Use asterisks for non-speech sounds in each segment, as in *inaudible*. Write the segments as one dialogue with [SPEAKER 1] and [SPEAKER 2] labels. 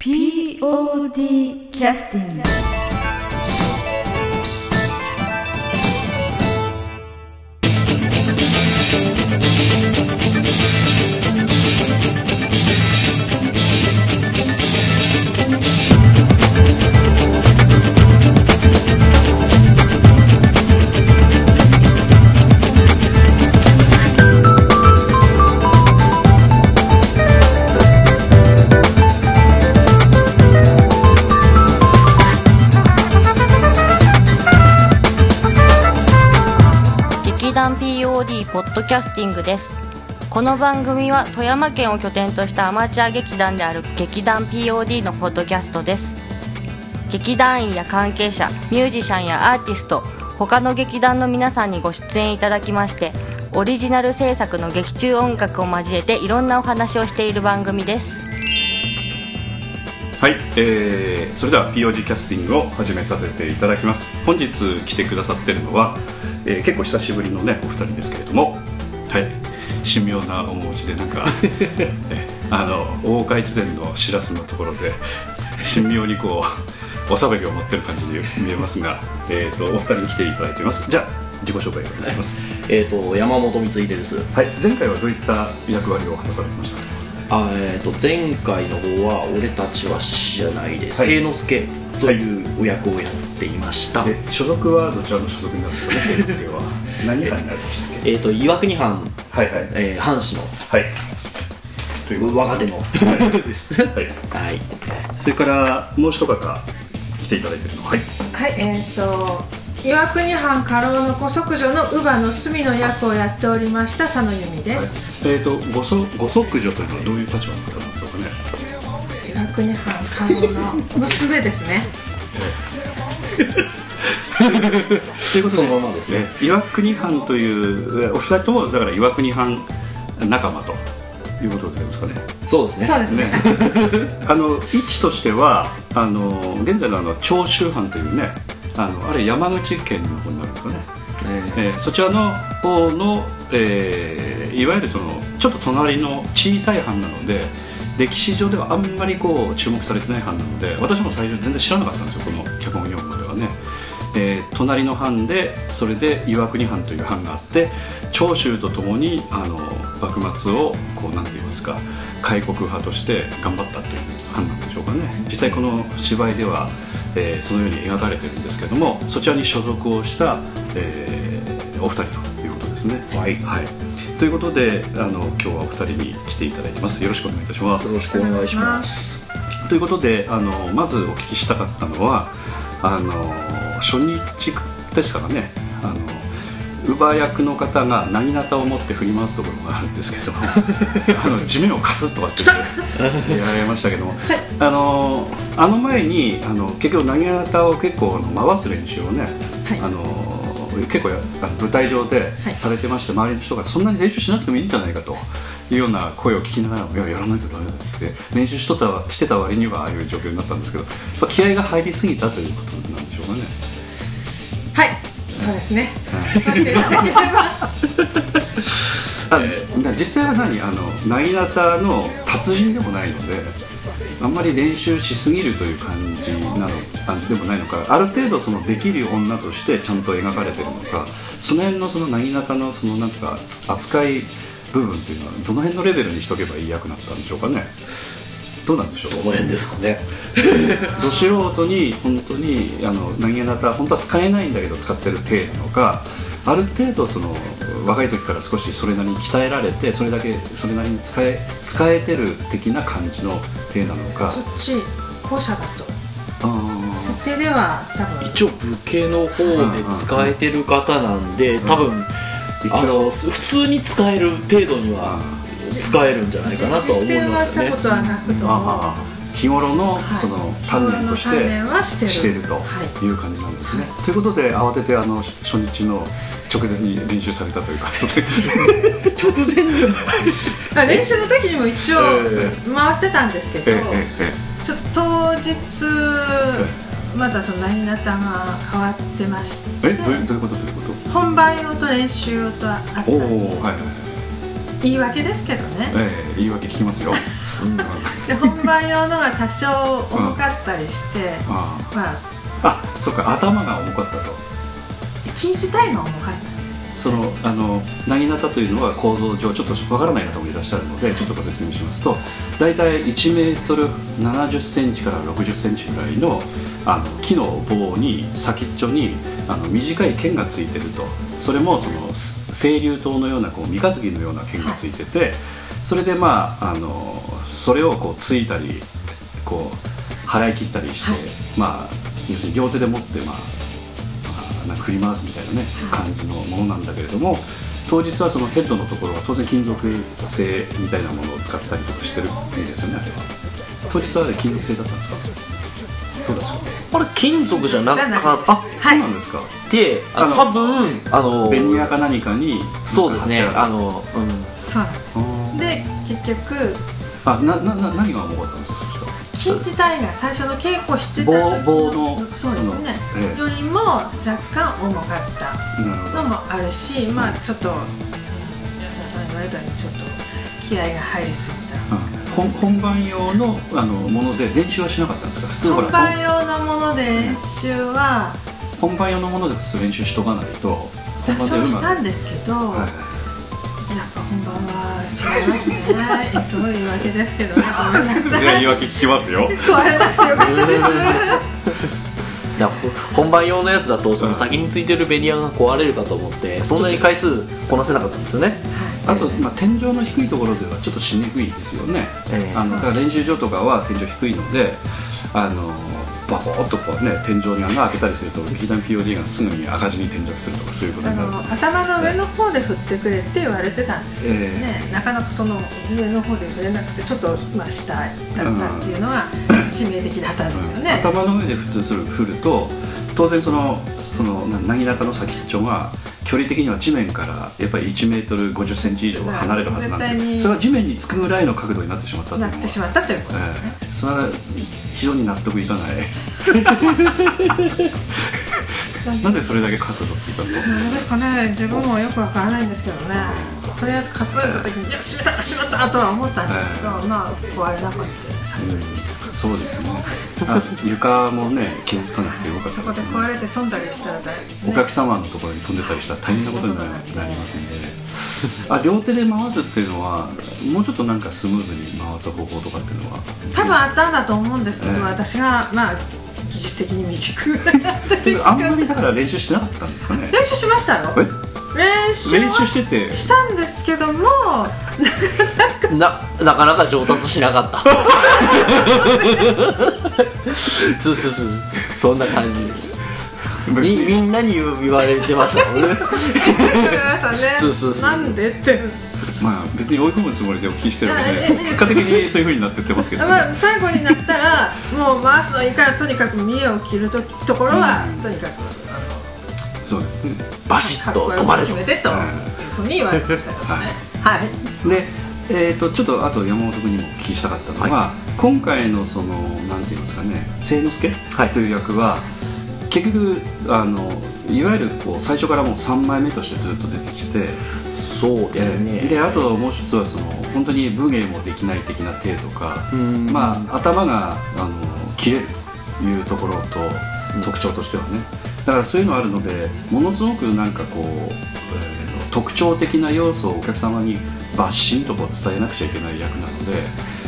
[SPEAKER 1] POD キャスティング
[SPEAKER 2] ドキャスティングです。この番組は富山県を拠点としたアマチュア劇団である劇団 POD のポッドキャストです。劇団員や関係者ミュージシャンやアーティスト他の劇団の皆さんにご出演いただきましてオリジナル制作の劇中音楽を交えていろんなお話をしている番組です。
[SPEAKER 3] はい、えー、それでは POG キャスティングを始めさせていただきます。本日来てくださってるのは、えー結構久しぶりのねお二人ですけれどもはい。神妙な面持ちでなんか、えあの大岡越前のしらすのところで神妙にこうおしゃべりを持ってる感じに見えますが、えー、とお二人に来ていただいています。じゃあ自己紹介お願いします、
[SPEAKER 4] えー、と山本光秀です。
[SPEAKER 3] はい、前回はどういった役割を果たされてました？
[SPEAKER 4] あ、えー、と前回の方は「俺たちは知らないで」
[SPEAKER 3] はい。
[SPEAKER 4] 清之助というお役をやっていました、
[SPEAKER 3] で所属はどちらの所属になるんですかね、先生は。何班になるんでしたっけ？
[SPEAKER 4] えー、と岩国藩、
[SPEAKER 3] はいはい。
[SPEAKER 4] えー、藩士の。
[SPEAKER 3] はい。ということ
[SPEAKER 4] 若手の。*laughs* です。
[SPEAKER 3] ではい。
[SPEAKER 4] はい。
[SPEAKER 3] それから、もう一方来ていただいてるのは、はい。
[SPEAKER 5] はい、えっ、と岩国藩家老の古息女の乳母の隅の役をやっておりました佐野由美です、
[SPEAKER 3] えっ、と、ごそ、ご息女というのはどういう立場の方なんでしょうかね？
[SPEAKER 5] 岩国藩家老の娘ですね *laughs*
[SPEAKER 3] ということ
[SPEAKER 4] そのままですね。
[SPEAKER 3] 岩国藩という、えお二人とも、だから岩国藩仲間ということですかね。
[SPEAKER 4] そうですね。
[SPEAKER 5] そうですね。
[SPEAKER 3] ね、*laughs* あの位置としてはあの現在のあの長州藩というねあのあれ山口県の方になるんですかね、
[SPEAKER 4] え
[SPEAKER 3] え。ーそちらの方の、えーいわゆるそのちょっと隣の小さい藩なので歴史上ではあんまりこう注目されてない藩なので私も最初全然知らなかったんですよこのえー隣の藩でそれで岩国藩という藩があって長州とともにあの幕末をこうなんて言いますか開国派として頑張ったという藩なんでしょうかね。実際この芝居では、えーそのように描かれてるんですけどもそちらに所属をした、えーお二人ということですね。
[SPEAKER 4] はい。
[SPEAKER 3] はい、ということであの今日はお二人に来ていただいてます。よろしくお願いいたします。
[SPEAKER 4] よろしくお願いします。
[SPEAKER 3] ということであのまずお聞きしたかったのはあの初日ですからね。あの乳母役の方が薙刀を持って振り回すところがあるんですけども *laughs* あの地面をかすとかって言ってやられましたけどもあのあの前にあの結局薙刀を結構回す練習をね、
[SPEAKER 5] はい。
[SPEAKER 3] あの結構舞台上で
[SPEAKER 5] はい。
[SPEAKER 3] されてまして、周りの人がそんなに練習しなくてもいいんじゃないかというような声を聞きながらも「いややらないとダメだ」っつって練習しとったしてた割にはああいう状況になったんですけど気合が入りすぎたということなんでしょうかね。
[SPEAKER 5] はい。そうですね。そうしてい。ただければ
[SPEAKER 3] 実際は何あの薙刀の達人でもないのであんまり練習しすぎるという感じなのあでもないのかある程度そのできる女としてちゃんと描かれてるのかその辺のその薙刀のそのなんかつ扱い部分っていうのはどの辺のレベルにしとけばいい役だったんでしょうかね。どうなんでしょう？
[SPEAKER 4] どの辺ですかね。*laughs*
[SPEAKER 3] ど素人に本当にあの投げ刀本当は使えないんだけど使ってる体なのかある程度その若い時から少しそれなりに鍛えられてそれだけそれなりに使え使えてる的な感じの体なのか。
[SPEAKER 5] そっち後者だと。
[SPEAKER 3] あー。
[SPEAKER 5] 設定では多分。
[SPEAKER 4] 一応武家の方で使えてる方なんで多分
[SPEAKER 3] 一応
[SPEAKER 4] あのす普通に使える程度には使えるんじゃないかなとは思
[SPEAKER 5] 実践は
[SPEAKER 4] いますよね。
[SPEAKER 5] したことはなくと。も
[SPEAKER 3] あー日頃の
[SPEAKER 5] はい。
[SPEAKER 3] その鍛錬とし
[SPEAKER 5] て
[SPEAKER 3] していると
[SPEAKER 5] はい。
[SPEAKER 3] いう感じなんですね。ということで慌ててあの初日の直前に練習されたというか *laughs*
[SPEAKER 4] 直前に？*laughs*
[SPEAKER 5] あ練習の時にも一応
[SPEAKER 4] え
[SPEAKER 5] 回してたんですけど、
[SPEAKER 3] ええええ。
[SPEAKER 5] ちょっと当日またその何ネタが変わってまして。
[SPEAKER 3] えどういうことどういうこと？
[SPEAKER 5] 本番用と練習用とあったんで。
[SPEAKER 3] おおはいはいはい。
[SPEAKER 5] 言い訳ですけどね。
[SPEAKER 3] ええ言い訳聞きますよ。*laughs*
[SPEAKER 5] で本番用のが多少重かったりして、
[SPEAKER 3] あ
[SPEAKER 5] まあ。
[SPEAKER 3] あそっか頭が重かったと。
[SPEAKER 5] 木自体が重かった
[SPEAKER 3] そのあの薙刀というのは構造上ちょっとわからない方もいらっしゃるのでちょっとご説明しますと大体1メートル70センチから60センチぐらいのあの木の棒に先っちょにあの短い剣がついてると。それもそのす清流刀のようなこう三日月のような剣がついてて、それでまああのそれをこうついたりこう払い切ったりして、
[SPEAKER 5] はい。
[SPEAKER 3] まあ要するに両手で持ってまあまあな振り回すみたいなね感じのものなんだけれども当日はそのヘッドのところは当然金属製みたいなものを使ったりとかしてるんですよねあれは。当日はあれ金属製だったんですか？どうですか？
[SPEAKER 4] あれ金属じゃなかっ
[SPEAKER 5] いです
[SPEAKER 3] あ、
[SPEAKER 5] はい
[SPEAKER 3] そうなんですか。
[SPEAKER 4] てあ
[SPEAKER 3] あの
[SPEAKER 4] 多分あの
[SPEAKER 3] ベニヤか何かに
[SPEAKER 4] そうですねあの、うん、
[SPEAKER 5] そう。で結局
[SPEAKER 3] あななな何が重かったんですか？
[SPEAKER 5] 木自体が最初の稽古してた時
[SPEAKER 3] 棒棒の
[SPEAKER 5] そうですね、よりも若干重かった。のもあるしまあちょっとうん安田さん言われたようにちょっと気合が入りすぎた。
[SPEAKER 3] うん本本番用のあのもので練習はしなかったんですか？普通ほら
[SPEAKER 5] 本番用のもので練習は。
[SPEAKER 3] 本番用のもので普通練習しとかないと。
[SPEAKER 5] 多少したんですけど、
[SPEAKER 3] はい
[SPEAKER 5] やっぱ本番は違いますね。そういうわけですけどね。ごめんなさい。
[SPEAKER 3] いや言い訳聞きますよ。
[SPEAKER 5] 壊れなくてよかったです
[SPEAKER 4] だ本番用のやつだとその先についてるベニヤが壊れるかと思ってそんなに回数こなせなかったんですよね。
[SPEAKER 3] あと、まあ、天井の低いところではちょっとしにくいですよね、
[SPEAKER 4] ええ。
[SPEAKER 3] あのだから練習場とかは天井低いのであのバコッとこうね天井に穴開けたりすると劇団 POD がすぐに赤字に転落するとかそういうこと
[SPEAKER 5] あ
[SPEAKER 3] になる。
[SPEAKER 5] の頭の上の方で振ってくれって言われてたんですけどね、なかなかその上の方で振れなくてちょっと、まあ、下だったっていうのは致命的だったんですよね、
[SPEAKER 3] 頭の上で普通する振ると当然そのそのな薙刀の先っちょが距離的には地面からやっぱり1メートル50センチ以上は離れるはずなんですそれは地面につくぐらいの角度になってしまった
[SPEAKER 5] なってしまったということですよね、
[SPEAKER 3] ええ。それは非常に納得いかない。*laughs* なぜそれだけ角度ついたんですか
[SPEAKER 5] 何ですかね。自分もよくわからないんですけどねとりあえずかすった時に「いや閉めた閉めた!」とは思ったんですけど、まあ壊れなかった幸いでした、
[SPEAKER 3] そうですね。*laughs* あ床もね傷つかなくてよかった。
[SPEAKER 5] そこで壊れて飛んだりしたら大
[SPEAKER 3] お客様のところに飛んでたりしたら大変なことになりなりますんで。*laughs* あ両手で回すっていうのはもうちょっとなんかスムーズに回す方法とかっていうのは。
[SPEAKER 5] 多分あったんだと思うんですけど、
[SPEAKER 3] ええ。
[SPEAKER 5] 私がまあ技術的に未熟な *laughs*
[SPEAKER 3] ていうかあんまりだから練習してなかったんですかね。
[SPEAKER 5] 練習しましたよ。
[SPEAKER 3] え？
[SPEAKER 5] 練習は
[SPEAKER 3] 練習してて。
[SPEAKER 5] したんですけども
[SPEAKER 4] ななかなか上達しなかった。そうそうそうそんな感じです。みみんなに言言われてました。*laughs* もんね。そうそうそう
[SPEAKER 5] なんでって。
[SPEAKER 3] まあ別に追い込むつもりでお聞きしてるの
[SPEAKER 5] で
[SPEAKER 3] 結果的にそういう風になってってますけどね。
[SPEAKER 5] まあ、最後になったらもう回すのいいからとにかく見栄を切るとところは、
[SPEAKER 3] うん
[SPEAKER 5] とにかく
[SPEAKER 3] そうです。ね
[SPEAKER 4] バシッと止まれと
[SPEAKER 5] 決めてとふうに言われましたけどねはい
[SPEAKER 3] で、えー、とちょっとあと山本君にもお聞きしたかったのは、今回のそのなんて言いますかね清之助、
[SPEAKER 4] はい。
[SPEAKER 3] という役は結局あのいわゆるこう最初からもう3枚目としてずっと出てきて
[SPEAKER 4] そうですね。
[SPEAKER 3] であともう一つはその本当に武芸もできない的な体とか、
[SPEAKER 4] うん。
[SPEAKER 3] まあ、頭があの切れるというところと特徴としてはね。だからそういうのあるのでものすごくなんかこう、えー特徴的な要素をお客様にバッシンとこう伝えなくちゃいけない役なので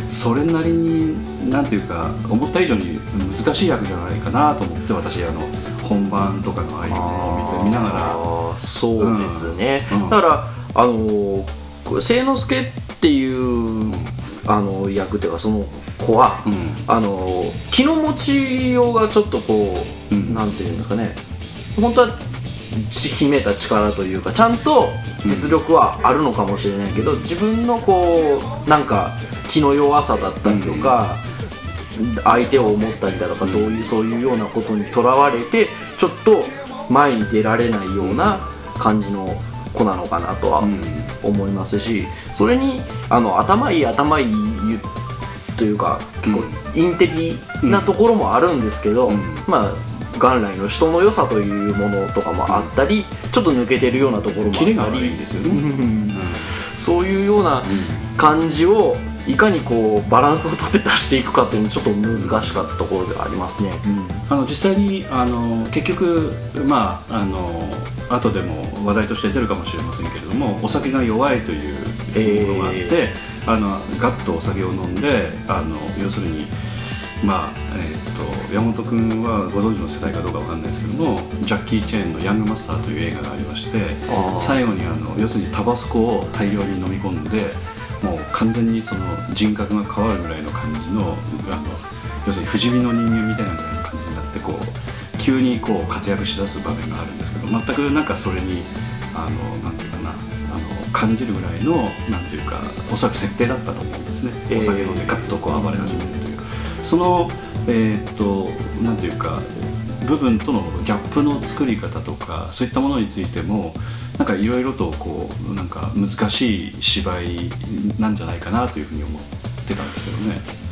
[SPEAKER 3] それなりになんていうか思った以上に難しい役じゃないかなと思って私あの本番とかのああいうのを見て見ながら。
[SPEAKER 4] そうですね、
[SPEAKER 3] うん。
[SPEAKER 4] だからあのー清之助っていうあの役っていうかその子は、
[SPEAKER 3] うん。
[SPEAKER 4] あの気の持ちようがちょっとこう、
[SPEAKER 3] うん。
[SPEAKER 4] なんていうんですかね。本当はち秘めた力というかちゃんと実力はあるのかもしれないけど、自分のこうなんか気の弱さだったりとか、相手を思ったりだとか、どういうそういうようなことにとらわれてちょっと前に出られないような感じの子なのかなとは
[SPEAKER 3] うん。
[SPEAKER 4] 思いますしそれにあの頭いい頭いいというか結構インテリなところもあるんですけど、
[SPEAKER 3] うん。
[SPEAKER 4] まあ元来の人の良さというものとかもあったり、ちょっと抜けてるようなところもあったり。そういうような感じをいかにこうバランスをとって出していくかっていうのもちょっと難しかったところではありますね。
[SPEAKER 3] あの実際にあの結局まああの後でも話題として出るかもしれませんけれどもお酒が弱いというものがあって、
[SPEAKER 4] え
[SPEAKER 3] あのガッとお酒を飲んであの要するにまあえー、と山本君はご存知の世代かどうかわかんないですけどもジャッキー・チェーンの「ヤングマスター」という映画がありまして最後にあの要するにタバスコを大量に飲み込んでもう完全にその人格が変わるぐらいの感じのあの要するに不死身の人間みたいなぐらいの感じになってこう急にこう活躍しだす場面があるんですけど全くなんかそれにあのなんていうかなあの感じるぐらいのなんていうかおそらく設定だったと思うんですね、
[SPEAKER 4] えー。
[SPEAKER 3] お酒飲んでガッとこう暴れ始めるという。そのえーっとなんていうか部分とのギャップの作り方とかそういったものについてもなんかいろいろとこうなんか難しい芝居なんじゃないかなというふうに思ってたんですけどね。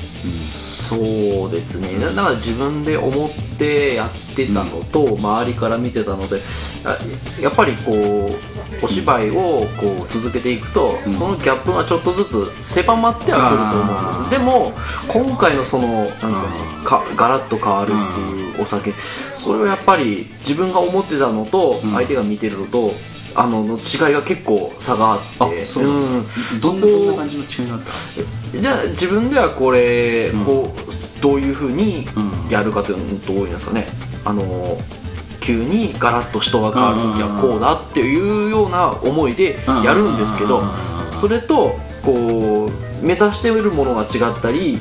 [SPEAKER 4] そうですね。だだから自分で思ってやってたのと、周りから見てたのであやっぱりこうお芝居をこう続けていくと、
[SPEAKER 3] うん。
[SPEAKER 4] そのギャップがちょっとずつ狭まってはくると思うんです。でも今回のそのなんですかね
[SPEAKER 3] あ
[SPEAKER 4] かガラッと変わるっていうお酒それはやっぱり自分が思ってたのと
[SPEAKER 3] うん。
[SPEAKER 4] 相手が見てるのと、あのの違いが結構差があって。
[SPEAKER 3] あそうなんだ。どんなどんな感じの違いがあった？
[SPEAKER 4] じゃあ自分ではこれ、
[SPEAKER 3] うん。
[SPEAKER 4] こうどういうふうに
[SPEAKER 3] うん
[SPEAKER 4] やるかというのとどういうんですかね。あの急にガラッと人が変わる時はこうだっていうような思いでやるんですけどそれとこう目指しているものが違ったり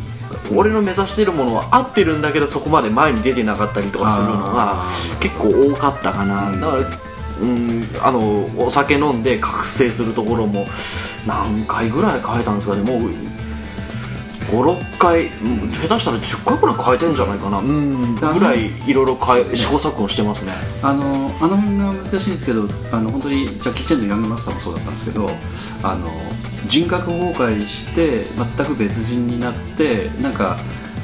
[SPEAKER 4] 俺の目指しているものは合ってるんだけどそこまで前に出てなかったりとかするのが結構多かったかな、
[SPEAKER 3] うん。
[SPEAKER 4] だからうんあのお酒飲んで覚醒するところも何回ぐらい変えたんですかね。もう56回うん下手したら10回ぐらい変えてんじゃないかな。うんぐらいいろいろ試行錯誤してますね。
[SPEAKER 3] あのあの辺が難しいんですけどあの本当にジャッキー・チェンのヤングマスターもそうだったんですけどあの人格崩壊して全く別人になってなんか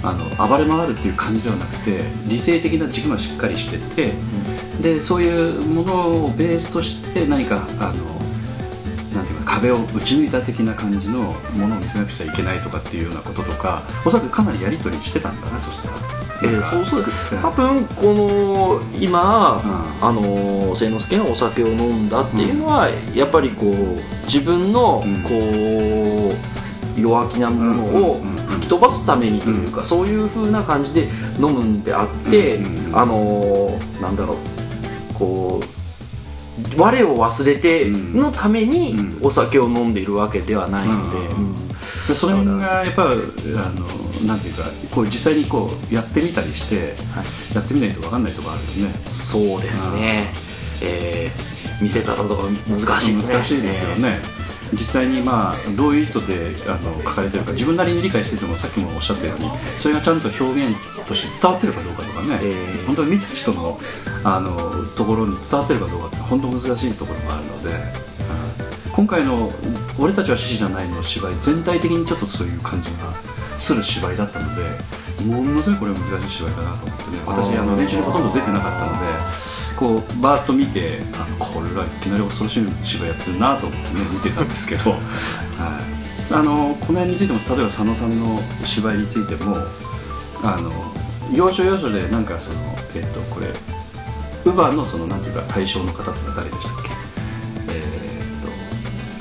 [SPEAKER 3] あの暴れ回るっていう感じではなくて理性的な軸がしっかりしてて、でそういうものをベースとして何かあのなんていうか壁を打ち抜いた的な感じのものを見せなくちゃいけないとかっていうようなこととかおそらくかなりやり取りしてたんだねそしたら。
[SPEAKER 4] えーそうそう多分この今、
[SPEAKER 3] うん。
[SPEAKER 4] あの清之助がお酒を飲んだっていうのは、やっぱりこう自分の
[SPEAKER 3] うん。
[SPEAKER 4] こう弱気なものを吹き飛ばすためにというか、そういう風な感じで飲むんであって、あのなんだろう。こう我を忘れてのために
[SPEAKER 3] うん。
[SPEAKER 4] お酒を飲んでいるわけではないので、
[SPEAKER 3] うん。
[SPEAKER 4] うん
[SPEAKER 3] でそれがやっぱあのなんていうかこう実際にこうやってみたりして、やってみないと分かんないところあるよね。
[SPEAKER 4] そうですね、えー見せ方とか難しいですね。
[SPEAKER 3] 難しいですよね、実際にまあどういう意図であの書かれてるか自分なりに理解しててもさっきもおっしゃったようにそれがちゃんと表現として伝わってるかどうかとかね、
[SPEAKER 4] ええ。
[SPEAKER 3] 本当に見た人のあのところに伝わってるかどうかって本当難しいところもあるので、うん今回の「俺たちは獅子じゃない」の芝居全体的にちょっとそういう感じがする芝居だったのでものすごいこれは難しい芝居だなと思ってね私あの練習にほとんど出てなかったのでこうバーッと見てあのこれはいきなり恐ろしい芝居やってるなと思ってね見てたんですけど、*laughs* はい、あのこの辺についても例えば佐野さんの芝居についてもあの要所要所でなんかそのえっとこれ乳母のそのなんていうか対象の方ってのは誰でしたっけ？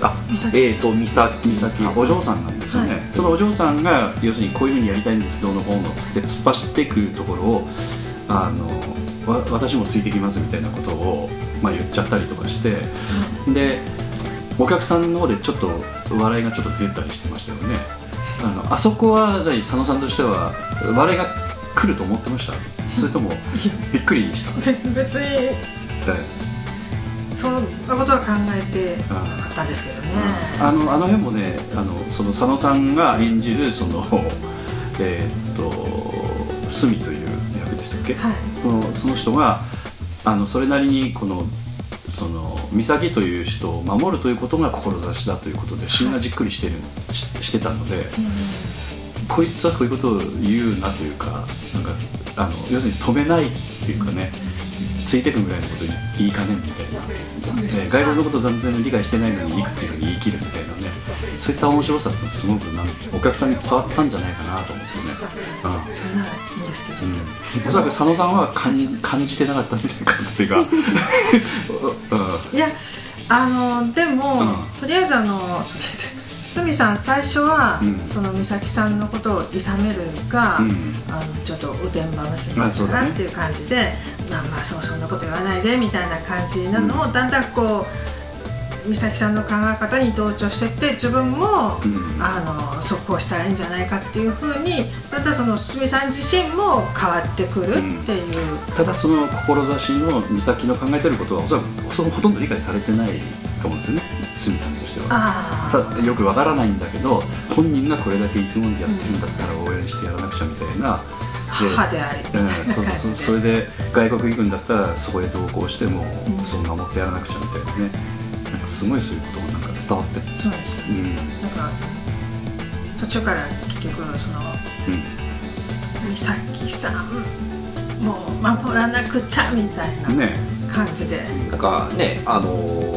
[SPEAKER 4] あえっ、と美咲
[SPEAKER 3] 美咲お嬢さんなんですよね、
[SPEAKER 5] はい。
[SPEAKER 3] そのお嬢さんが要するにこういうふうにやりたいんですどうのこうのっつって突っ走ってくるところをあのわ私もついてきますみたいなことを、まあ、言っちゃったりとかして、でお客さんの方でちょっと笑いがちょっと出たりしてましたよね。あのあそこはじゃあ佐野さんとしては笑いが来ると思ってました？それともびっくりした？*laughs*
[SPEAKER 5] 別に。
[SPEAKER 3] え
[SPEAKER 5] そんなことは考えてなかったんですけどね、
[SPEAKER 3] あのあの辺もねあのその佐野さんが演じるその *laughs* えーっと隅という役でしたっけ、
[SPEAKER 5] はい。
[SPEAKER 3] そのその人があのそれなりにこのその美咲という人を守るということが志だということで芯がじっくりしてるししてたので、こいつはこういうことを言うなというかなんかあの要するに止めないっていうかねついてくぐらいのこと言いかねんみたいな、えー外国のこと全然理解してないのに行くっていうふうに言い切るみたいなね。そういった面白さってすごくなんお客さんに伝わったんじゃないかなと思うんですよね。うん。
[SPEAKER 5] それならいいんですけど、
[SPEAKER 3] うん、おそらく佐野さんは感じ感じてなかったんじゃないかなっていうか、う *laughs*
[SPEAKER 5] いやあのでも、
[SPEAKER 3] うん。
[SPEAKER 5] とりあえずあのとりあえず鷲見さん最初は、
[SPEAKER 3] うん。
[SPEAKER 5] その美咲さんのことをいさめるか、
[SPEAKER 3] うん。
[SPEAKER 5] あのちょっとおてんば娘
[SPEAKER 3] だ
[SPEAKER 5] なっていう感じで、まあまあそうそんなこと言わないでみたいな感じなのを、だんだんこう美咲さんの考え方に同調してって自分も、
[SPEAKER 3] うん。
[SPEAKER 5] あの速攻したらいいんじゃないかっていうふうにだんだんその鷲見さん自身も変わってくるっていう。
[SPEAKER 3] ん、ただその志の美咲の考えてることはおそらくそのほとんど理解されてないと思うんですよね鷲見さんとしては。よくわからないんだけど本人がこれだけ意気込んでやってるんだったら応援してやらなくちゃみたいな。
[SPEAKER 5] 母でありみたいな感
[SPEAKER 3] うん、そうそうそれで外国行くんだったらそこへ同行しても、そう守ってやらなくちゃみたいなね。なんかすごいそういうことがなんか伝わって。
[SPEAKER 5] そうですよね。
[SPEAKER 3] うん。
[SPEAKER 5] なんか途中から結局その美咲さんもう守らなくちゃみたいな
[SPEAKER 3] うんね。
[SPEAKER 5] 感じで、
[SPEAKER 4] なんかねあのー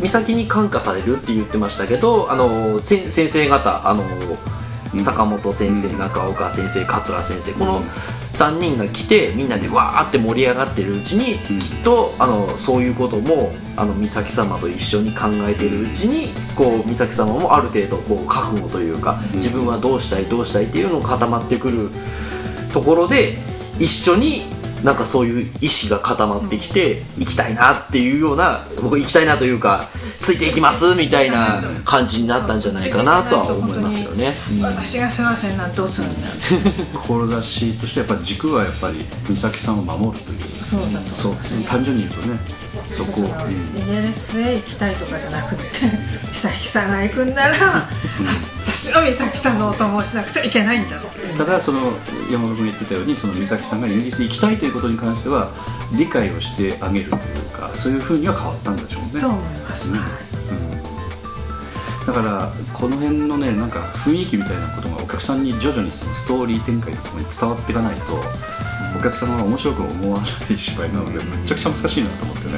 [SPEAKER 4] 美咲に感化されるって言ってましたけどあの先生方あの坂本先生、中岡先生桂先生この
[SPEAKER 3] うん。
[SPEAKER 4] 3人が来てみんなでわーって盛り上がってるうちに、
[SPEAKER 3] うん。
[SPEAKER 4] きっとあのそういうこともあの美咲様と一緒に考えてるうちにこう美咲様もある程度こう覚悟というか、
[SPEAKER 3] うん。
[SPEAKER 4] 自分はどうしたいどうしたいっていうのが固まってくるところで一緒になんかそういう意志が固まってきて行きたいなっていうような僕行きたいなというかついていきますみたいな感じになったんじゃないかなとは思いますよね。うん。
[SPEAKER 5] 私がすいませんなんどうするんだ
[SPEAKER 3] 志としてやっぱ軸はやっぱり美咲さんを守るという
[SPEAKER 5] そうだ
[SPEAKER 3] そう
[SPEAKER 5] ますね
[SPEAKER 3] 単純に言うとねそこを、
[SPEAKER 5] その
[SPEAKER 3] うん
[SPEAKER 5] NLS へ行きたいとかじゃなくって美咲さんが行くんなら私の美咲さんのお供をしなくちゃいけないんだって
[SPEAKER 3] ただその山本君が言ってたようにその美咲さんがイギリスに行きたいということに関しては理解をしてあげるというかそういうふうには変わったんでしょうね。
[SPEAKER 5] と思います、
[SPEAKER 3] うん。
[SPEAKER 5] はい
[SPEAKER 3] だからこの辺のねなんか雰囲気みたいなことがお客さんに徐々にそのストーリー展開とともに伝わっていかないと、お客様が面白く思わない芝居なのでむっちゃくちゃ難しいなと思ってね、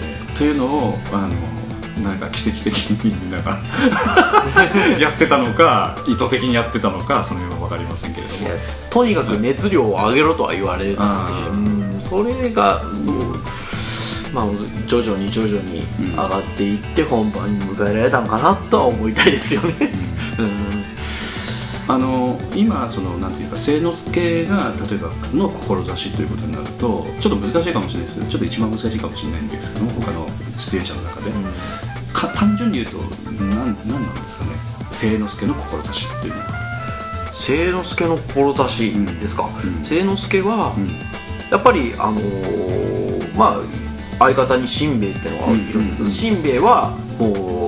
[SPEAKER 3] えーというのをあのなんか奇跡的にみんなが *laughs* やってたのか意図的にやってたのかその辺は分かりませんけれども。
[SPEAKER 4] とにかく熱量を上げろとは言われたので、それがまあ、徐々に徐々に
[SPEAKER 3] うん
[SPEAKER 4] 上がっていって本番に迎えられたのかなとは思いたいですよね。うん *laughs*
[SPEAKER 3] あの今そのなんていうか清之助が例えばの志ということになるとちょっと難しいかもしれないですけどちょっと一番難しいかもしれないんですけども他の出演者の中で、か単純に言うと何なんなんですかね。清之助の志っていうのは、
[SPEAKER 4] 清之助の志ですか、
[SPEAKER 3] うん。
[SPEAKER 4] 清之助は、
[SPEAKER 3] うん。
[SPEAKER 4] やっぱりあのーまあ相方に新兵衛っていうのがいるんですけど、
[SPEAKER 3] うん
[SPEAKER 4] 新兵衛はもう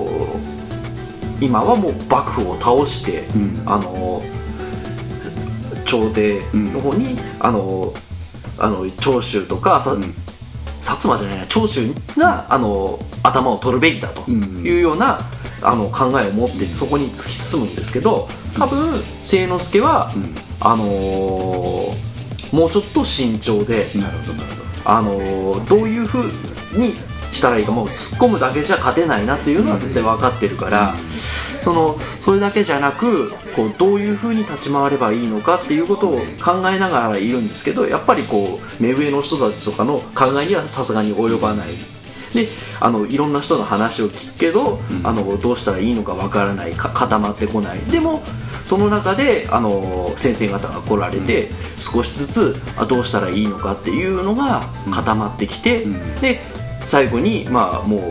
[SPEAKER 4] 今はもう幕府を倒して、
[SPEAKER 3] うん。
[SPEAKER 4] あの朝廷の方に、あのあの長州とかさ、
[SPEAKER 3] うん。
[SPEAKER 4] 薩摩じゃないな長州が、あの頭を取るべきだと
[SPEAKER 3] うん。
[SPEAKER 4] いうような、あの考えを持ってそこに突き進むんですけど多分清之助は、
[SPEAKER 3] うん。
[SPEAKER 4] あのーもうちょっと慎重で、あのーどういうふうにしたらいいかもう。突っ込むだけじゃ勝てないなっていうのは絶対分かってるから、そのそれだけじゃなくこうどういうふうに立ち回ればいいのかっていうことを考えながらいるんですけどやっぱりこう目上の人たちとかの考えにはさすがに及ばない。であのいろんな人の話を聞くけど、
[SPEAKER 3] うん。
[SPEAKER 4] あのどうしたらいいのかわからない。か固まってこない。でもその中であの先生方が来られて、少しずつあどうしたらいいのかっていうのが固まってきて、
[SPEAKER 3] うん。
[SPEAKER 4] で最後にまあもう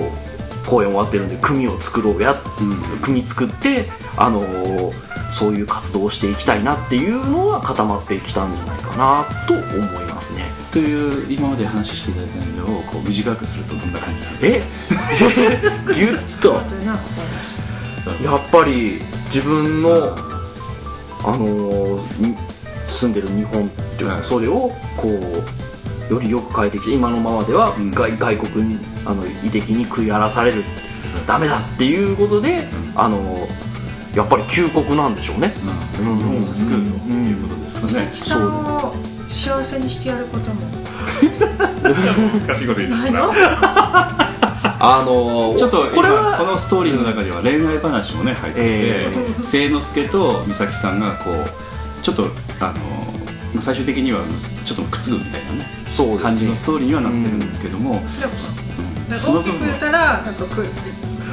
[SPEAKER 4] 公演終わってるんで組を作ろうや、
[SPEAKER 3] うん。
[SPEAKER 4] 組作ってあのそういう活動をしていきたいなっていうのは固まってきたんじゃないかなと思いますね。
[SPEAKER 3] どという今まで話していただいた内容をこう短くするとどんな感じになる？
[SPEAKER 4] え？ギュッと。*laughs* やっぱり自分の、あのーに住んでる日本っていうか、
[SPEAKER 3] うん
[SPEAKER 4] それをこうよりよく変えてきて今のままでは
[SPEAKER 3] うん。
[SPEAKER 4] 外,、外国にあの異的に食い荒らされるダメだっていうことで、あのーやっぱり旧国なんでしょうね。
[SPEAKER 3] うん。日本を救うということですかね、
[SPEAKER 5] さん。を幸せにしてやることも。
[SPEAKER 3] 難しいこと言って
[SPEAKER 5] ないの *laughs*
[SPEAKER 4] あのー
[SPEAKER 3] ちょっと
[SPEAKER 4] これは
[SPEAKER 3] 今このストーリーの中では恋愛話もね入ってて、
[SPEAKER 4] え
[SPEAKER 3] 清之助と美咲さんがこうちょっとあのまあ最終的にはちょっとくっつくみたいなね感じのストーリーにはなってるんですけども、
[SPEAKER 5] 大きく言ったらなんかく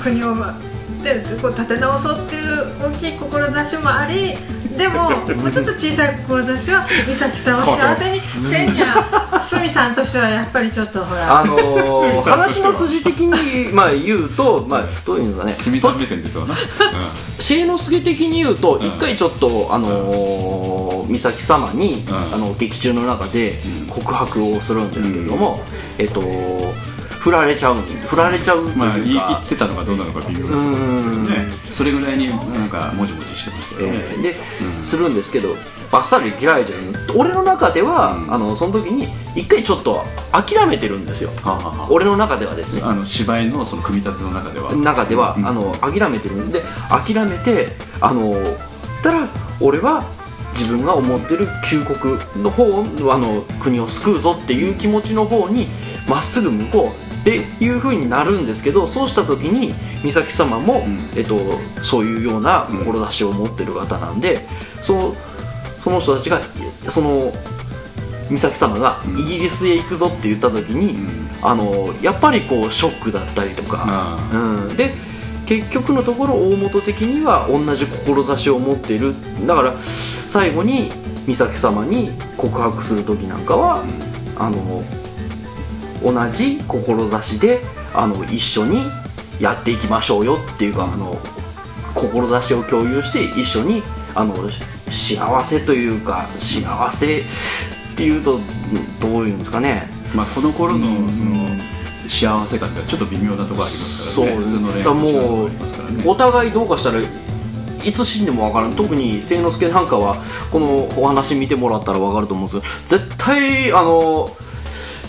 [SPEAKER 5] 国をまでこう立て直そうっていう大きい志もありでも *laughs* もうちょっと小さい志は美咲さんを幸せにせんにゃすみさんとしてはやっぱりちょっとほら。
[SPEAKER 4] あのー話の筋的に、まあ、言うと、まあ、どういうのかね。
[SPEAKER 3] すみさん目線ですわな、
[SPEAKER 4] 清之助的に言うと
[SPEAKER 3] ん。
[SPEAKER 4] 一回ちょっと、あのー美咲様に、
[SPEAKER 3] うん。
[SPEAKER 4] あの劇中の中で
[SPEAKER 3] うん。
[SPEAKER 4] 告白をするんですけれども、えっと振られちゃう振られちゃうというか、
[SPEAKER 3] まあ言い切ってたのかどうなのか微妙なところですけどねそれぐらいになんかもじもじしてましたよね、
[SPEAKER 4] えーで、
[SPEAKER 3] うん。
[SPEAKER 4] するんですけどバッサリ切られちゃう。俺の中では、
[SPEAKER 3] うん。
[SPEAKER 4] あのその時に一回ちょっと諦めてるんですよ。俺の中ではです。ね
[SPEAKER 3] あの芝居のその組み立ての中では。
[SPEAKER 4] 中では、
[SPEAKER 3] うん。
[SPEAKER 4] あの諦めてるんで諦めてあのたら俺は自分が思ってる旧国の方あの国を救うぞっていう気持ちの方にまっすぐ向こうっていう風になるんですけどそうした時に美咲様も、
[SPEAKER 3] うん。
[SPEAKER 4] えっと、そういうような志を持ってる方なんで、そのその人たちがその美咲様が
[SPEAKER 3] うん。
[SPEAKER 4] イギリスへ行くぞって言った時に、
[SPEAKER 3] うん。
[SPEAKER 4] あのやっぱりこうショックだったりとか、
[SPEAKER 3] あ。
[SPEAKER 4] うん、で結局のところ大元的には同じ志を持っている。だから最後に美咲様に告白する時なんかは、あの同じ志であの一緒にやっていきましょうよっていうかあの志を共有して一緒にあの幸せというか幸せっていうとうんどういうんですかね。
[SPEAKER 3] まあこの頃
[SPEAKER 4] うん。
[SPEAKER 3] のその幸せ感ってちょっと微妙なところありますからね。
[SPEAKER 4] そう。
[SPEAKER 3] 普通の
[SPEAKER 4] う
[SPEAKER 3] の違うところありますからね。
[SPEAKER 4] お互いどうかしたらいつ死んでも分からん。特に清之助なんかはこのお話見てもらったら分かると思うんですけど絶対あの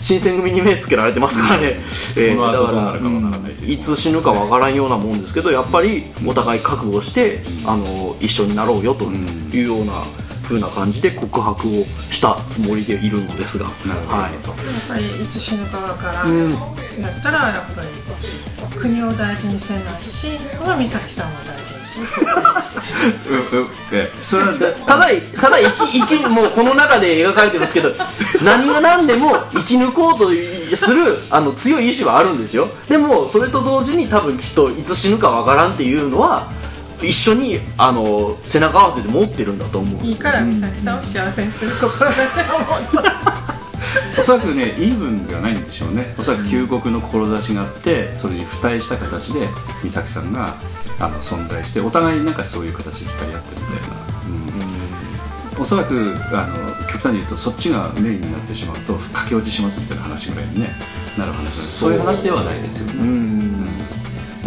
[SPEAKER 4] 新選組に目つけられてますからね、え
[SPEAKER 3] この後
[SPEAKER 4] だから
[SPEAKER 3] どう。
[SPEAKER 4] んいつ死ぬか分からんようなもんですけどやっぱりお互い覚悟して、あの一緒になろうよというような風な感じで告白をしたつもりでいるのですが、はい、
[SPEAKER 5] やっぱりいつ死ぬかわから
[SPEAKER 4] うん。
[SPEAKER 5] ん、だったらやっぱり国を大事にせないしまあ美咲さんを大事にする
[SPEAKER 3] うんうんえそれは *laughs*
[SPEAKER 4] ただただ生き生きもうこの中で描かれてますけど何が何でも生き抜こうとするあの強い意志はあるんですよ。でもそれと同時に多分きっといつ死ぬかわからんっていうのは一緒にあの背中合わせで持ってるんだと思う。
[SPEAKER 5] いいから美咲さんを幸せにする志を持った。*laughs*
[SPEAKER 3] おそらくねイーブンではないんでしょうね。おそらく旧国の志があってそれに付帯した形で美咲さんがあの存在してお互いになんかそういう形で光り合ってるみたいな、うん、おそらくあの極端に言うとそっちがメインになってしまうと駆け落ちしますみたいな話ぐらいに、ね、なる話そういう話ではないですよね、
[SPEAKER 4] うん。
[SPEAKER 3] うん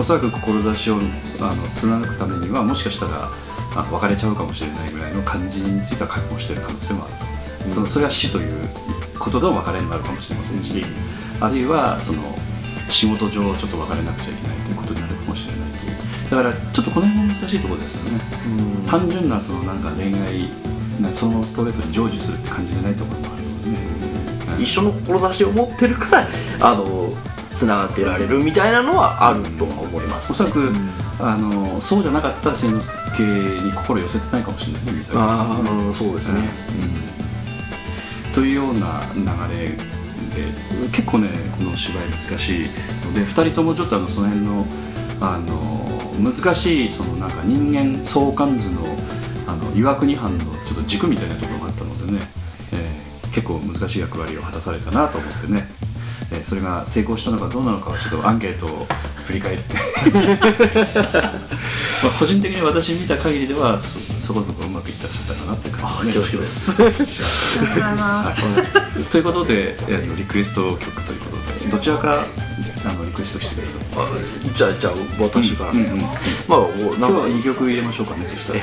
[SPEAKER 3] おそらく志をあの貫くためにはもしかしたらあの別れちゃうかもしれないぐらいの感じについては覚悟している可能性もあると、そのそれは死ということの別れになるかもしれませんし、あるいはその仕事上ちょっと別れなくちゃいけないということになるかもしれないという。だからちょっとこの辺も難しいところですよね、単純なそのなんか恋愛なそのストレートに成就するって感じじゃないところもあるのでね、うん。
[SPEAKER 4] 一緒の志を持ってるからあのつながってられるみたいなのはあるとは思います、
[SPEAKER 3] おそらく、あのそうじゃなかったら清之助に心寄せてないかもしれないね
[SPEAKER 4] ああ、うん、そうですね、
[SPEAKER 3] うん。というような流れで結構ねこの芝居難しいので2人ともちょっとあのその辺のあの難しいそのなんか人間相関図のあの岩国藩のちょっと軸みたいなところがあったのでね、えー結構難しい役割を果たされたなと思ってね、えーそれが成功したのかどうなのかはちょっとアンケートを振り返って。*laughs* まあ個人的に私見た限りではそそこそこうまくいってらっしゃったかなって感じがね
[SPEAKER 4] 恐縮です。
[SPEAKER 5] ありがとうございます。
[SPEAKER 3] はい。ということで、えーとリクエスト曲ということでどちらからあのリクエストしてください
[SPEAKER 4] あじゃあじゃあ私からですか、
[SPEAKER 3] うんうん。
[SPEAKER 4] まあもうなんか。
[SPEAKER 3] 今日は2曲入れましょうかねそしたら。
[SPEAKER 4] え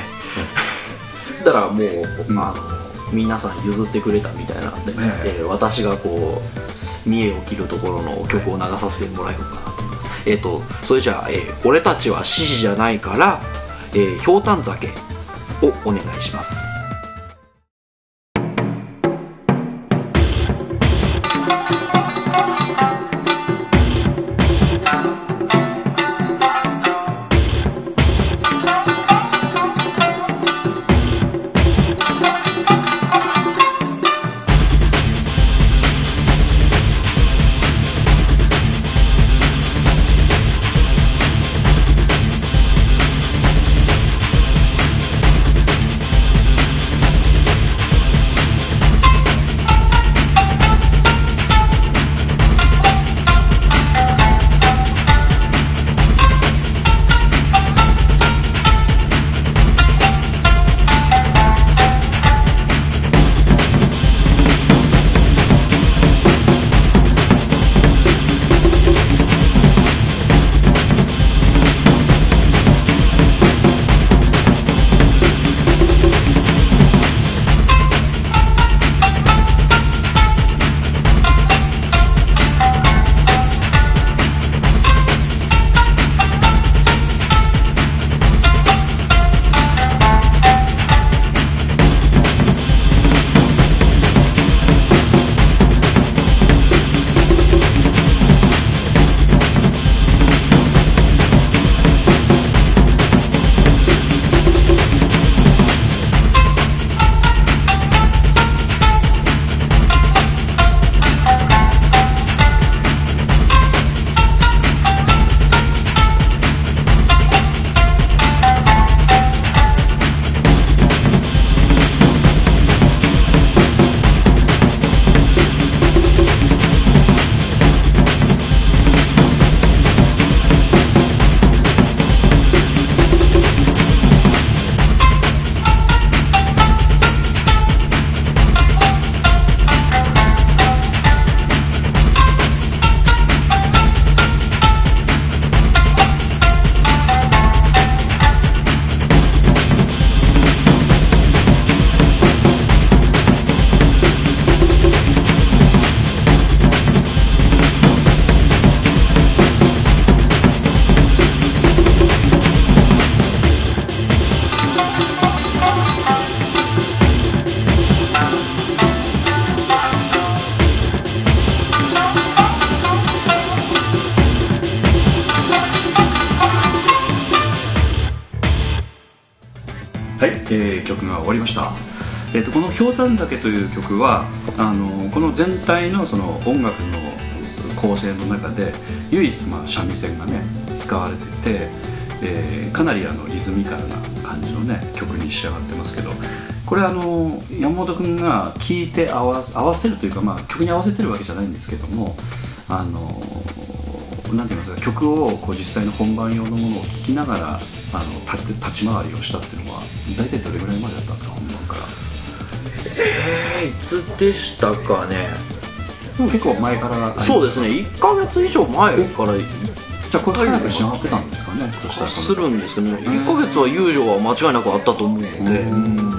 [SPEAKER 4] だからもう、
[SPEAKER 3] うん。
[SPEAKER 4] あの皆さん譲ってくれたみたいなんで、
[SPEAKER 3] ええ。
[SPEAKER 4] えー私がこう見栄を切るところの曲を流させてもらえようかなと思います、えっ、とそれじゃあ、えー俺たちは獅子じゃないから」えー「ひょうたん酒」をお願いします。
[SPEAKER 3] えー曲が終わりました、えー、とこの「氷山岳」という曲はあのこの全体のその音楽の構成の中で唯一、まあ、三味線がね使われてて、えーかなりあのリズミカルな感じのね曲に仕上がってますけどこれあの山本君が聴いて合わ合わせるというか、まあ、曲に合わせてるわけじゃないんですけどもあのなんて言いますか曲をこう実際の本番用のものを聴きながらあの立て立ち回りをしたっていうのは大体どれぐらいまでだったんですか本番から。
[SPEAKER 4] えー、いつでしたかね。
[SPEAKER 3] 結構前から
[SPEAKER 4] そうですね。1ヶ月以上前から
[SPEAKER 3] じゃあこれ早く仕上がってたんですかねそしたら
[SPEAKER 4] するんですけどね1ヶ月は友情は間違いなくあったと思うので、
[SPEAKER 3] うん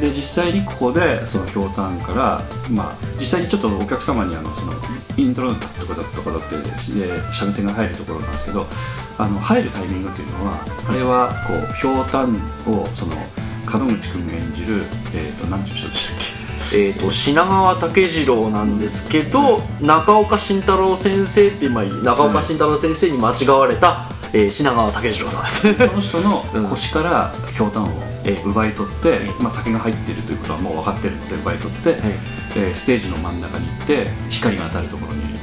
[SPEAKER 3] で実際にここでそのひょうたんから、まあ、実際にちょっとお客様にあのそのイントロのところだところってで三味線が入るところなんですけどあの入るタイミングっていうのはあれはこうひょうたんをその門口君が演じる、えー、と何ていう人でしたっけ？
[SPEAKER 4] ーえーと品川武次郎なんですけど、中岡慎太郎先生って今中岡慎太郎先生に間違われた、えー品川武次郎さんです。
[SPEAKER 3] その人の腰からひょうたんを
[SPEAKER 4] ええ
[SPEAKER 3] 奪い取って、
[SPEAKER 4] ええ。
[SPEAKER 3] まあ、酒が入っているということはもう分かってるので奪い取って、
[SPEAKER 4] え
[SPEAKER 3] え。ーステージの真ん中に行って光が当たるところに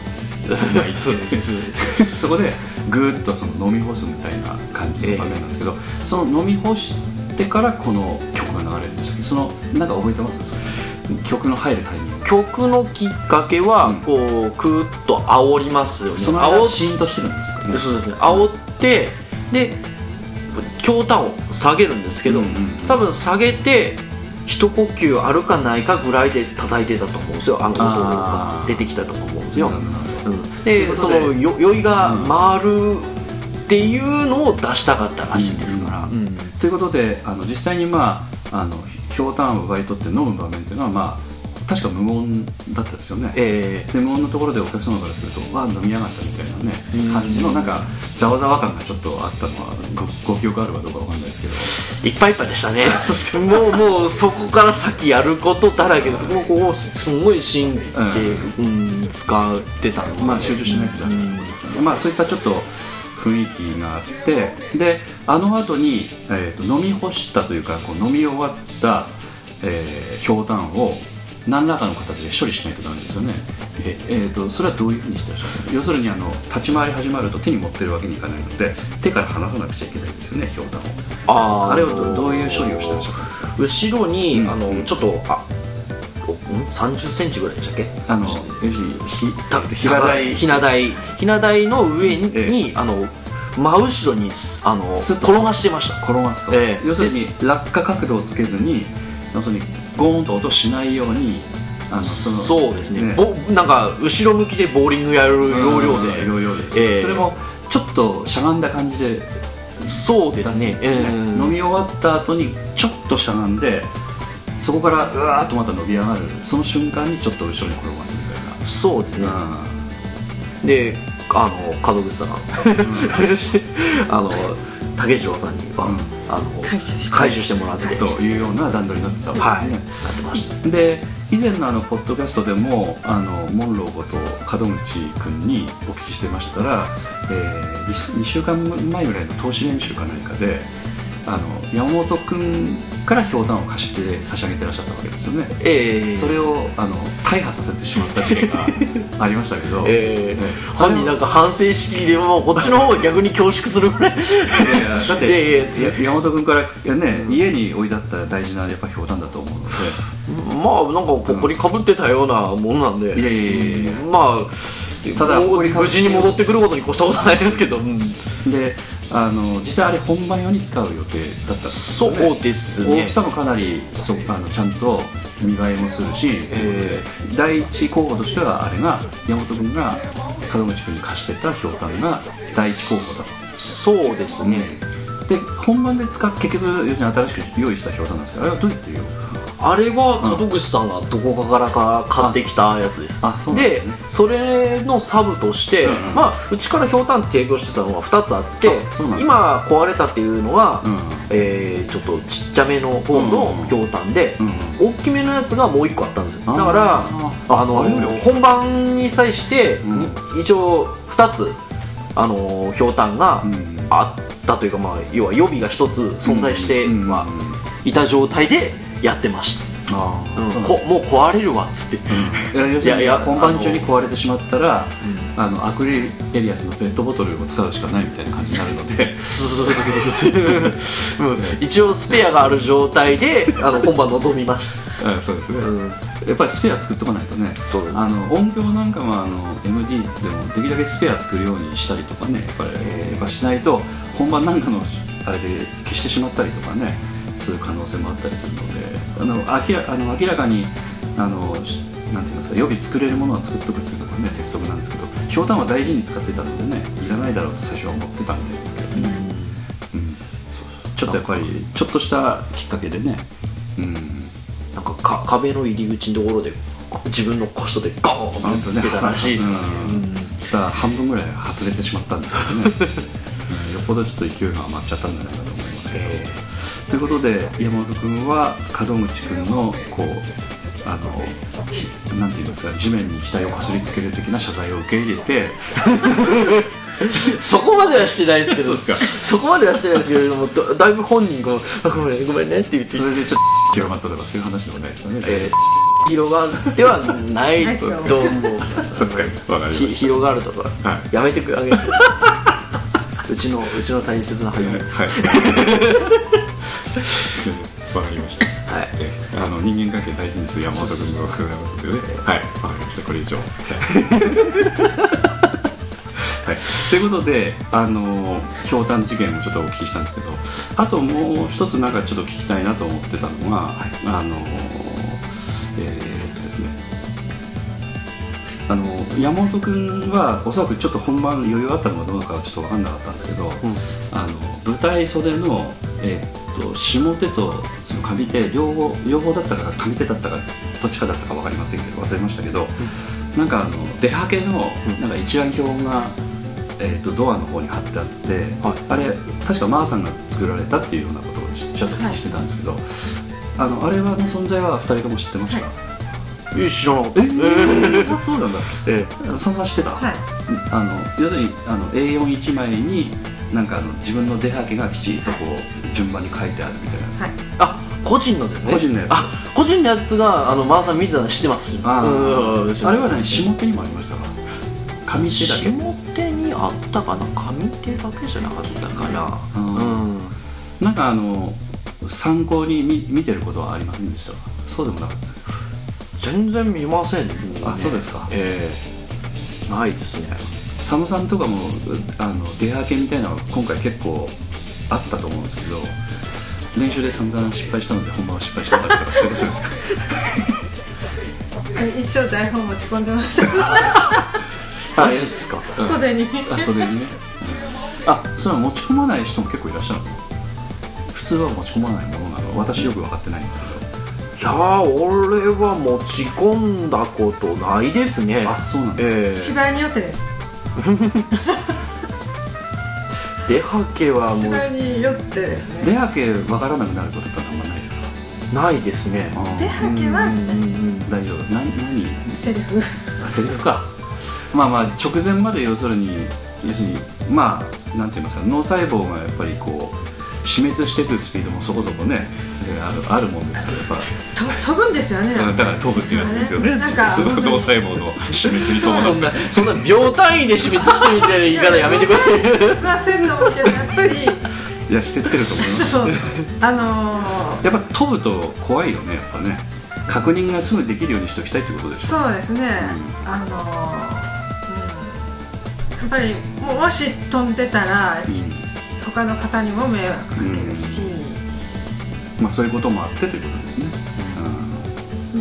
[SPEAKER 3] *laughs*
[SPEAKER 4] そうです。*laughs*
[SPEAKER 3] そこでぐーっとその飲み干すみたいな感じの場面なんですけど、その飲み干してからこの曲が流れるんですそのなんか覚えてます？曲の入るタイミング。
[SPEAKER 4] 曲のきっかけは、
[SPEAKER 3] うん。
[SPEAKER 4] こうクーッと煽りますよね。
[SPEAKER 3] その間シーンとしてるんですよね。
[SPEAKER 4] そうですね煽ってで強端を下げるんですけど、
[SPEAKER 3] うんうん。
[SPEAKER 4] 多分下げて一呼吸あるかないかぐらいで叩いてたと思うんですよあの音が出てきたと思うんですよ、うん、でそのよ酔いが回るっていうのを出したかったらしいんですから、
[SPEAKER 3] うんということであの実際にまああのひょうたんを奪い取って飲む場面っていうのはまあ確か無言だったですよね。
[SPEAKER 4] え
[SPEAKER 3] で無音のところでお客様からするとわあ飲みやがったみたいなね感じのなんかざわざわ感がちょっとあったのはごご記憶あるかどうかわかんないですけど。
[SPEAKER 4] ーいっぱいいっぱいでしたね。*laughs* もうもうそこから先やることだらけです。もうここすすごい神経、うん。使ってたの
[SPEAKER 3] まあ集中しないとダメなところですからねまあそういったちょっと雰囲気があってであの後に、えー、と飲み干したというかこう飲み終わった、えー、ひょうたんを何らかの形で処理しないとダメですよね。ええーとそれはどういうふうにしてらっしゃるの？要するにあの立ち回り始まると手に持ってるわけにいかないので手から離さなくちゃいけないんですよねひょうたんを。
[SPEAKER 4] あー。
[SPEAKER 3] あれをどどういう処理をしてらっしゃったんですか？
[SPEAKER 4] 後ろに、
[SPEAKER 3] うん。
[SPEAKER 4] あのちょっとあおん30センチぐらいでしたっけ？
[SPEAKER 3] あの要するにひ
[SPEAKER 4] た
[SPEAKER 3] ひな台。
[SPEAKER 4] ひな台。ひな台の上に,、
[SPEAKER 3] え
[SPEAKER 4] あの真後ろにあの転がしてました。
[SPEAKER 3] 転がすと、
[SPEAKER 4] ええ。
[SPEAKER 3] 要するに落下角度をつけずに要するにゴーンと音しないようにあのの
[SPEAKER 4] そうですね。ぼなんか後ろ向きでボーリングやる要領で、
[SPEAKER 3] うん要領です、
[SPEAKER 4] ええ。
[SPEAKER 3] それもちょっとしゃがんだ感じで
[SPEAKER 4] そうですね。
[SPEAKER 3] 出すんですよね。
[SPEAKER 4] うん
[SPEAKER 3] 飲み終わった後にちょっとしゃがんでそこからうわーっとまた伸び上がる。その瞬間にちょっと後ろに転がすみたいな。
[SPEAKER 4] そうですね、であの門口さん。*laughs* があの竹次郎さんには、
[SPEAKER 3] うん。
[SPEAKER 4] あの
[SPEAKER 5] 回収して。
[SPEAKER 4] 回収してもらって
[SPEAKER 3] というような段取りになってたわ
[SPEAKER 4] はい
[SPEAKER 3] けですね、
[SPEAKER 4] なってました。
[SPEAKER 3] で以前のあのポッドキャストでもあのモンローこと門口君にお聞きしてましたら、えー、2週間前ぐらいの投資練習か何かであの山本君からひょうたんを貸して差し上げてらっしゃったわけですよね、
[SPEAKER 4] ええ。
[SPEAKER 3] それをあの大破させてしまった事件が *laughs* ありましたけど、
[SPEAKER 4] ええ。
[SPEAKER 3] ええ。
[SPEAKER 4] 本人なんか反省式でもうこっちの方が逆に恐縮するぐらい。
[SPEAKER 3] だって
[SPEAKER 4] いやいや *laughs*
[SPEAKER 3] や山本君から、ね、家に置いてあった大事なやっぱひょうたんだと思うので。
[SPEAKER 4] まあなんかここにかぶってたようなもんなんで、
[SPEAKER 3] いやいやいやいや。
[SPEAKER 4] まあ
[SPEAKER 3] ただ
[SPEAKER 4] 無事に戻ってくることに越したことはないですけど、うん。
[SPEAKER 3] であの実際あれ本番用に使う予定だったんですよね。
[SPEAKER 4] そうですね。
[SPEAKER 3] 大きさもかなりそあのちゃんと見栄えもするし、
[SPEAKER 4] え
[SPEAKER 3] 第一候補としてはあれが山本君が門口君に貸してたひょうたんが第一候補だと。
[SPEAKER 4] そうですね、
[SPEAKER 3] で本番で使っ結局要するに新しく用意したひょうたんなんですけどあれはどうやって用
[SPEAKER 4] あれは門口さんがどこかからか買ってきたやつです。
[SPEAKER 3] あそうなんで
[SPEAKER 4] です
[SPEAKER 3] ね
[SPEAKER 4] それのサブとして、
[SPEAKER 3] うんうん。
[SPEAKER 4] まあうちからひょうたん提供してたのは2つあって
[SPEAKER 3] あそうなんだ。
[SPEAKER 4] 今壊れたっていうのは、
[SPEAKER 3] うん
[SPEAKER 4] えーちょっとちっちゃめの方のひょうたんで、
[SPEAKER 3] うん
[SPEAKER 4] 大きめのやつがもう1個あったんですよ。だからあの
[SPEAKER 3] あれより大きい。
[SPEAKER 4] 本番に際して、
[SPEAKER 3] う
[SPEAKER 4] 一応2つあのひょうたんが
[SPEAKER 3] うん。
[SPEAKER 4] あったというか、まあ、要は予備が1つ存在して
[SPEAKER 3] うん。
[SPEAKER 4] はいた状態でやってました、
[SPEAKER 3] ああ、
[SPEAKER 4] うん。もう壊れるわっつって、
[SPEAKER 3] いや要するに本番中に壊れてしまったらあのアクリルエリアスのペットボトルを使うしかないみたいな感じになるので。
[SPEAKER 4] そうそうそうそう。そううん。一応スペアがある状態であの本番臨みました。
[SPEAKER 3] あそうですね、
[SPEAKER 4] うん。
[SPEAKER 3] やっぱりスペア作っとかないとね
[SPEAKER 4] そう。
[SPEAKER 3] あの音響なんかもあの MD でもできるだけスペア作るようにしたりとかねやっぱり、
[SPEAKER 4] ええ
[SPEAKER 3] やっぱしないと本番なんかのあれで消してしまったりとかねする可能性もあったりするのであの明らあの明らかにあのしなんて言いますか予備作れるものは作っとくっていうのがね鉄則なんですけどひょうたんは大事に使ってたのでねいらないだろうと最初は思ってたみたいですけどね、うん。ちょっとやっぱりちょっとしたきっかけでねうん。
[SPEAKER 4] なんかか壁の入り口のところで自分のコストでゴーンとつけたらしいですね。
[SPEAKER 3] うん。だから半分ぐらい外れてしまったんですけどね、*laughs* うん。よっぽどちょっと勢いが余っちゃったんじゃないかと思いますけど、
[SPEAKER 4] え
[SPEAKER 3] ということで山本君は門口君のこうあのひなんて言いますか地面に額をかすりつける的な謝罪を受け入れて *laughs*
[SPEAKER 4] そこまではしてないですけど
[SPEAKER 3] そ
[SPEAKER 4] こまではしてないですけれどもだだいぶ本人があ「ごめんごめんね」って言って。
[SPEAKER 3] そ、れでちょっと広まったとかそういう話でもないですよね、
[SPEAKER 4] えー広がってはない。です
[SPEAKER 5] ない
[SPEAKER 4] どうも。
[SPEAKER 3] そうですか。わかりま
[SPEAKER 4] ひ
[SPEAKER 3] し
[SPEAKER 4] 広がるとか、
[SPEAKER 3] はい。
[SPEAKER 4] やめてくあげて。うちのうちの大切な
[SPEAKER 3] た
[SPEAKER 4] 励み
[SPEAKER 3] はい。
[SPEAKER 4] です、*laughs*
[SPEAKER 3] わかりました。
[SPEAKER 4] はい。
[SPEAKER 3] えあの人間関係大事にする山本君でございますのでね。はい。わかりました。これ以上。はい、ということであのひょうたん事件もちょっとお聞きしたんですけどあともう一つなんかちょっと聞きたいなと思ってたのが、あのえーっとですね。あの山本君はおそらくちょっと本番余裕あったのかどうかはちょっと分かんなかったんですけど、あの舞台袖の、えーと下手とその上手両方両方だったか上手だったかどっちかだったか分かりませんけど忘れましたけど、なんかあの出はけのなん。か一覧表が、えー、とドアの方に貼ってあって、
[SPEAKER 4] はい。
[SPEAKER 3] あれ確かマーさんが作られたっていうようなことをちっとお聞きしてたんですけど、あのあれはの存在は2人とも知ってました、
[SPEAKER 5] は
[SPEAKER 4] え知らなかった。
[SPEAKER 3] えー、そうなんだ、えー、そんな知ってた、
[SPEAKER 5] はい
[SPEAKER 3] あの要するにあの A41 枚になんかあの自分の出はけがきちりとこう順番に書いてあるみたいな。
[SPEAKER 5] はい。
[SPEAKER 4] あ個人のでね。
[SPEAKER 3] 個人のやつ。
[SPEAKER 4] あ個人のやつがあのマーさん見てたの知ってます？
[SPEAKER 3] あ
[SPEAKER 4] うん
[SPEAKER 3] ーあれはね下手にもありましたか？上手だけ。
[SPEAKER 4] 下手にあったかな？上手だけじゃなかったかな
[SPEAKER 3] うん。
[SPEAKER 4] うん。
[SPEAKER 3] なんかあの参考に見見てることはありませんでしたか？そうでもなかったです。
[SPEAKER 4] 全然見ませんね。
[SPEAKER 3] あそうですか。
[SPEAKER 4] ええ。ないですね
[SPEAKER 3] 佐野さんとかもうあの出はけみたいなのが今回結構あったと思うんですけど練習で散々失敗したので本番は失敗したかったとかそういうことですか？
[SPEAKER 5] え *laughs* 一応台本持ち込んでました。*laughs*
[SPEAKER 4] マジっすか。
[SPEAKER 5] 袖に。
[SPEAKER 3] あそれにね、うん。あそれは持ち込まない人も結構いらっしゃるの？普通は持ち込まないものなの？私よく分かってないんですけど。
[SPEAKER 4] いやー俺は持ち込んだことないですね。
[SPEAKER 3] あそうなんだ。
[SPEAKER 4] ええ。
[SPEAKER 5] 芝居によってです *laughs*
[SPEAKER 4] 出はけはも
[SPEAKER 5] 芝居によってですね。
[SPEAKER 3] 出はけ分からなくなることってあんまないですか？
[SPEAKER 4] うないですね。
[SPEAKER 5] 出はけは
[SPEAKER 4] うん
[SPEAKER 5] 大丈
[SPEAKER 3] 大丈夫。な何？
[SPEAKER 5] 夫セリフ。
[SPEAKER 3] あセリフか。まあまあ直前まで要するに要するにまあなんて言いますか？脳細胞がやっぱりこう死滅していくスピードもそこそこねえーあるあるもんですからやっぱ。
[SPEAKER 5] と飛ぶんですよね
[SPEAKER 3] だから飛ぶっていうやつですよね。
[SPEAKER 5] なんか
[SPEAKER 3] すごく脳細胞の死滅に伴
[SPEAKER 4] そんなそんな秒単位で死滅してみたいな言い方やめてください。
[SPEAKER 5] 普通はせんと思うけどやっぱり。
[SPEAKER 3] いやしてってると思います。
[SPEAKER 5] あのー。
[SPEAKER 3] やっぱ飛ぶと怖いよねやっぱね。確認がすぐできるようにしておきたいってことですよ
[SPEAKER 5] そうですね、
[SPEAKER 3] う
[SPEAKER 5] あのー。うん、やっぱりももし飛んでたら
[SPEAKER 3] うん
[SPEAKER 5] 他の方にも迷惑かけるし、
[SPEAKER 3] まあそういうこともあってということですね、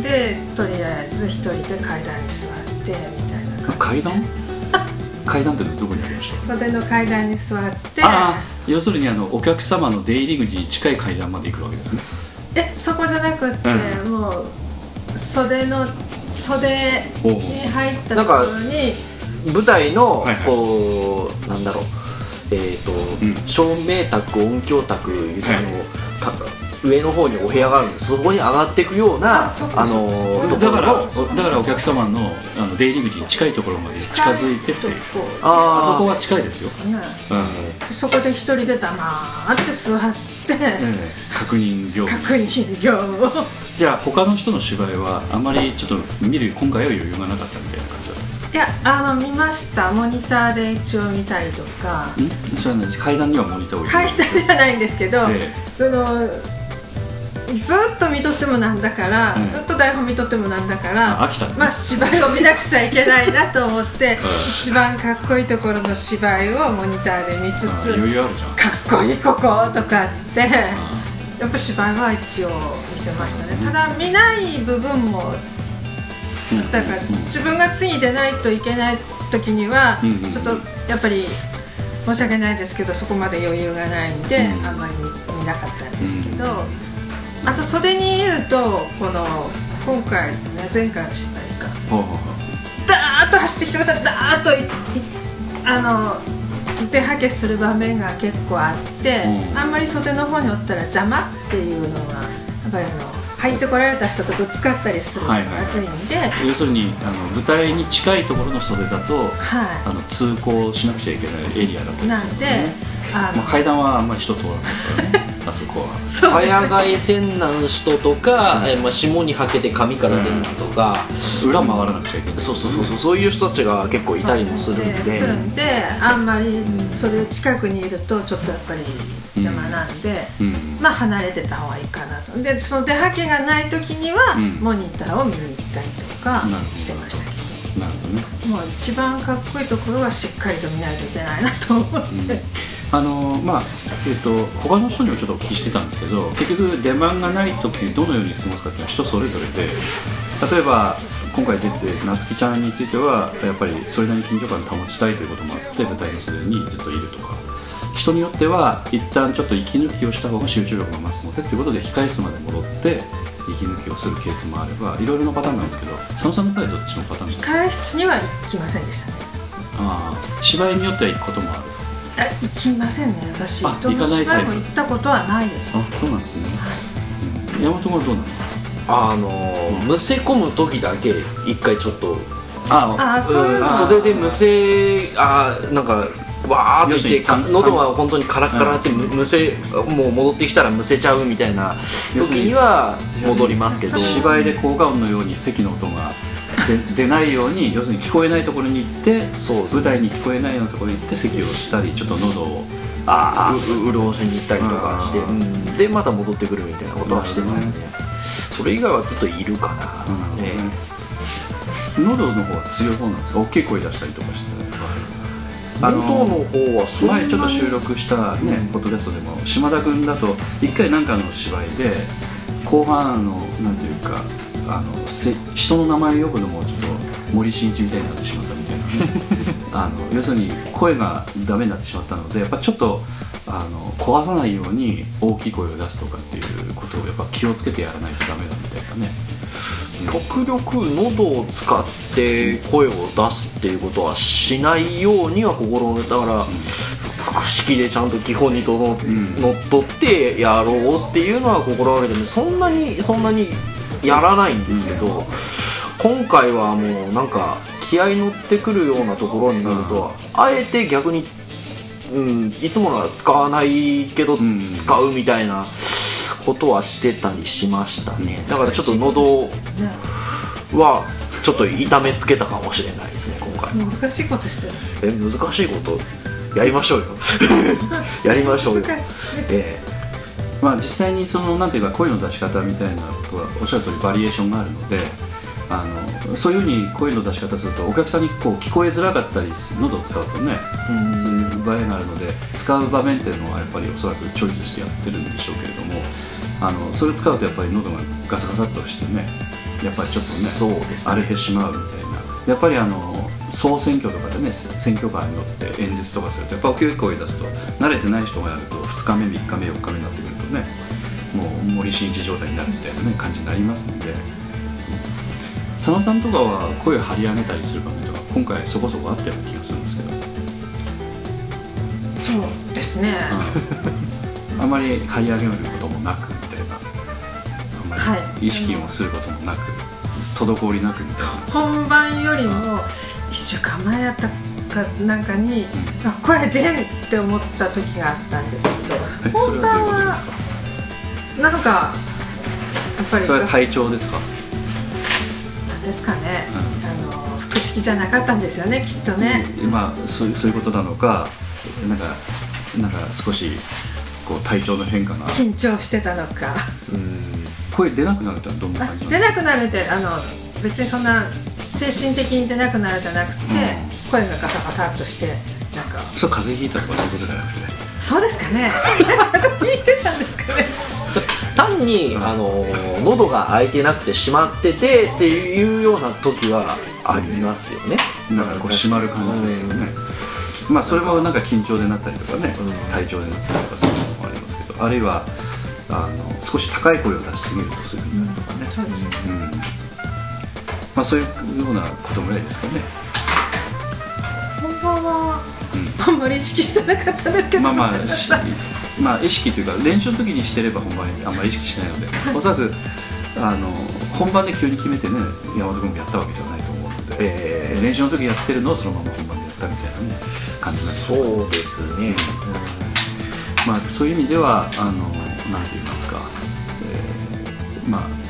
[SPEAKER 5] でとりあえず一人で階段に座ってみたいな
[SPEAKER 3] うん、階段？*laughs* 階段ってどこにありました？
[SPEAKER 5] 袖の階段に座って。
[SPEAKER 3] ああ要するにあのお客様の出入り口に近い階段まで行くわけですね。
[SPEAKER 5] えそこじゃなくって、
[SPEAKER 3] う
[SPEAKER 5] もう袖の袖に入ったところに。
[SPEAKER 4] 舞台の
[SPEAKER 3] はいはい。
[SPEAKER 4] こうなんだろうえっ、と、
[SPEAKER 3] ん。
[SPEAKER 4] 照明卓音響卓いうあの、
[SPEAKER 3] はい。
[SPEAKER 4] か上の方にお部屋があるんですそこに上がっていくような
[SPEAKER 5] あ
[SPEAKER 4] の
[SPEAKER 3] だから
[SPEAKER 4] の
[SPEAKER 3] だからお客様のあの出入り口に近いところまで近づいてってあ
[SPEAKER 4] あ
[SPEAKER 3] そこは近いですよ、
[SPEAKER 5] ね。
[SPEAKER 3] うん。
[SPEAKER 5] でそこで一人で黙って座って、
[SPEAKER 3] ええ。確認業務。
[SPEAKER 5] 確認業
[SPEAKER 3] じゃあ他の人の芝居はあまりちょっと見る今回は余裕がなかったみたいな感じ
[SPEAKER 5] いやあの見ました。モニターで一応見たりとか。
[SPEAKER 3] ん？それは何です。階段にはモニターを置いて
[SPEAKER 5] 返したじゃないんですけど、
[SPEAKER 3] え
[SPEAKER 5] そのずっと見とってもなんだから、
[SPEAKER 3] うん
[SPEAKER 5] ずっと台本見とってもなんだから
[SPEAKER 3] あ飽きたの？ね
[SPEAKER 5] まあ、芝居を見なくちゃいけないなと思って、*laughs* 一番かっこいいところの芝居をモニターで見つ
[SPEAKER 3] あ
[SPEAKER 5] つ
[SPEAKER 3] 余裕あるじゃん。
[SPEAKER 5] かっこいいこことかってやっぱ芝居は一応見てましたね。ただ見ない部分もだから自分が次出ないといけない時にはちょっとやっぱり申し訳ないですけどそこまで余裕がないんで
[SPEAKER 3] うん。
[SPEAKER 5] あんまり見見なかったんですけどあと袖にいるとこの今回ね前回の芝居か。ダーッと走ってきてまたダーッといいあの出はけする場面が結構あって、
[SPEAKER 3] うん。
[SPEAKER 5] あんまり袖の方におったら邪魔っていうのがやっぱりあの入ってこられた人とぶつかったりするのが
[SPEAKER 3] はいはい。
[SPEAKER 5] まずいんで、
[SPEAKER 3] 要するにあの舞台に近いところの袖だと
[SPEAKER 5] はい。
[SPEAKER 3] あの通行しなくちゃいけないエリアだったりする
[SPEAKER 5] なんで、あの
[SPEAKER 3] まあ、階段はあんまり人通らないからね *laughs* あそこは。
[SPEAKER 4] 早替え線なん人とか、えーまあ、霜にはけて髪から出るのとか、
[SPEAKER 3] 裏回らなくちゃいけない。
[SPEAKER 4] そうそうそうそう。そういう人たちが結構いたりもするんで。
[SPEAKER 5] するんであんまりそれ近くにいるとちょっとやっぱり邪魔なんで、
[SPEAKER 3] うん。
[SPEAKER 5] まあ離れてた方がいいかなと。でその出はけがない時には、
[SPEAKER 3] うん。
[SPEAKER 5] モニターを見に行ったりとかしてましたけ
[SPEAKER 3] なるほどね。
[SPEAKER 5] どもう一番かっこいいところはしっかりと見ないといけないなと思って、
[SPEAKER 3] あのまあえっと他の人にもちょっとお聞きしてたんですけど結局出番がない時どのように過ごすかっていうのは人それぞれで例えば今回出て夏希ちゃんについてはやっぱりそれなりに緊張感を保ちたいということもあって舞台の袖にずっといるとか。人によっては一旦ちょっと息抜きをした方が集中力が増すのでということで控室まで戻って息抜きをするケースもあればいろいろなパターンなんですけど佐野さんの場合はどっちのパターンですか？
[SPEAKER 5] 控室には行きませんでしたね。
[SPEAKER 3] ああ芝居によっては行くこともある
[SPEAKER 5] あ行きませんね。私
[SPEAKER 3] あ行かないタイプ。
[SPEAKER 5] 芝居も行ったことはないです。
[SPEAKER 3] あそうなんですね、うん、山本君はどうなの
[SPEAKER 4] あのーむせ込む時だけ一回ちょっと。
[SPEAKER 3] あ
[SPEAKER 5] あそういうの。
[SPEAKER 4] うん
[SPEAKER 5] は
[SPEAKER 4] 袖でむせあーなんかわーって喉が本当にカラッカラってむむせもう戻ってきたらむせちゃうみたいな時には戻りますけど。
[SPEAKER 3] 芝居で効果音のように席の音が出出ないように要するに聞こえないところに行って
[SPEAKER 4] そう
[SPEAKER 3] 舞台に聞こえないようなところに行って席をしたりちょっと喉をあ
[SPEAKER 4] うう潤しに行ったりとかして、でまた戻ってくるみたいなことはしてますね。それ以外はずっといるかな、
[SPEAKER 3] あ、
[SPEAKER 4] え
[SPEAKER 3] 喉の方は強い方なんですか？大きい声出したりとかして
[SPEAKER 4] え喉の方はそ
[SPEAKER 3] 前ちょっと収録したね、ポッドキャストでも島田君だと一回なんかの芝居で後半のなんていうかあのせ人の名前を呼ぶのもちょっと森進一みたいになってしまったみたいなね。*laughs* あの要するに声がダメになってしまったのでやっぱちょっとあの壊さないように大きい声を出すとかっていうことをやっぱ気をつけてやらないとダメだみたいなね。
[SPEAKER 4] 極力喉を使って声を出すっていうことはしないようには心がけだから、腹式でちゃんと基本にとの、っとってやろうっていうのは心がけてる。そんなにそんなにやらないんですけど、今回はもうなんか気合い乗ってくるようなところになると、あえて逆に、うん、いつものは使わないけど
[SPEAKER 3] ん。
[SPEAKER 4] 使うみたいなことはしてたりしましたね。だからちょっと喉はちょっと痛めつけたかもしれないですね今回。
[SPEAKER 5] 難しいことしてる。
[SPEAKER 4] え難しいこと？やりましょうよ。*laughs* やりましょうよ。
[SPEAKER 5] 難しい。
[SPEAKER 4] え
[SPEAKER 3] まあ、実際にそのなんていうか声の出し方みたいなことはおっしゃる通りバリエーションがあるのであのそういうふうに声の出し方するとお客さんにこう聞こえづらかったりす喉を使うとね、
[SPEAKER 4] うん。
[SPEAKER 3] そういう場合があるので使う場面っていうのはやっぱりおそらくチョイスしてやってるんでしょうけれどもあのそれを使うとやっぱり喉がガサガサっとしてねやっぱりちょっとね
[SPEAKER 4] そうですね。
[SPEAKER 3] 荒れてしまうみたいな。やっぱりあの総選挙とかでね選挙カーに乗って演説とかするとやっぱ大きい声出すと慣れてない人がやると2日目3日目4日目になってくる。とねもう森進一状態になるみたいな、ね、感じになりますので、うん佐野さんとかは声を張り上げたりする場面とか今回そこそこあったような気がするんですけど、
[SPEAKER 5] そうですね、
[SPEAKER 3] あまり張り上げることもなくみたいな。あんま
[SPEAKER 5] は
[SPEAKER 3] り意識をすることもなく、滞りなくみたいな。
[SPEAKER 5] 本番よりも1週間前やったかなんかに、あ声出んって思った時があったんですけど
[SPEAKER 3] えそれは
[SPEAKER 5] なんかやっぱり
[SPEAKER 3] それは体調ですか？
[SPEAKER 5] なんですかね、あの腹式じゃなかったんですよねきっとね、
[SPEAKER 3] まあそういうそういうことなのかなんかなんか少しこう体調の変化が。
[SPEAKER 5] 緊張してたのか。
[SPEAKER 3] 声出なくなるってどんな
[SPEAKER 5] あ
[SPEAKER 3] 感じ
[SPEAKER 5] 出なくなるってあの別にそんな精神的に出なくなるじゃなくて、
[SPEAKER 3] う
[SPEAKER 5] 声がガサガサっとしてなんか。
[SPEAKER 3] それ風邪ひいたとかそういうことじゃなくて？
[SPEAKER 5] そうですかね。*laughs* *laughs* 聞いてたんですかね
[SPEAKER 4] 単に、あの喉が開いてなくて閉まっててっていうような時はありますよね。
[SPEAKER 3] なんかこう締まる感じですよね、まあそれもなんか緊張でなったりとかね、体調でなったりとかそういうのもありますけどあるいはあの少し高い声を出しすぎるとそういうふうになるとかね、
[SPEAKER 5] そうですね。
[SPEAKER 3] うん。まあそういうようなことぐらいですかね。
[SPEAKER 5] 本番は、あんまり意識してなかったんですけど。
[SPEAKER 3] まあまあまあ意識というか練習の時にしてれば本番にあんまり意識しないので *laughs* おそらくあの本番で急に決めてね山本君もやったわけじゃないと思うので、
[SPEAKER 4] え
[SPEAKER 3] 練習の時やってるのをそのまま本番でやったみたいなね感じなんで。しょうか
[SPEAKER 4] そうですね、
[SPEAKER 3] まあ、そういう意味ではあのなんて言いますか、えーまあ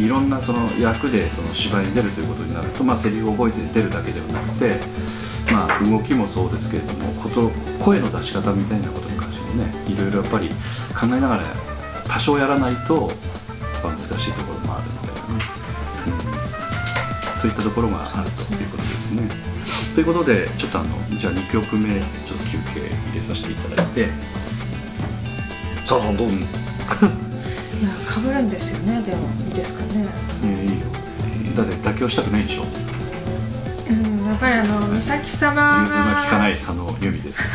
[SPEAKER 3] いろんなその役でその芝居に出るということになると、まあ、セリフを覚えて出るだけではなくて、まあ、動きもそうですけれどもこと声の出し方みたいなことに関ねいろいろやっぱり考えながら多少やらないとやっぱ難しいところもあるみたいなね、うん、といったところがあるということですね。ということでちょっとあのじゃあ2曲目ちょっと休憩入れさせていただいて。
[SPEAKER 4] さんどうぞ、*laughs*
[SPEAKER 5] いやかぶるんですよね。でもいいですかね。
[SPEAKER 3] えーいいよ。だって妥協したくないでしょ。
[SPEAKER 5] うんやっぱりあの美咲様が。
[SPEAKER 3] 融通が利かない佐野由美ですか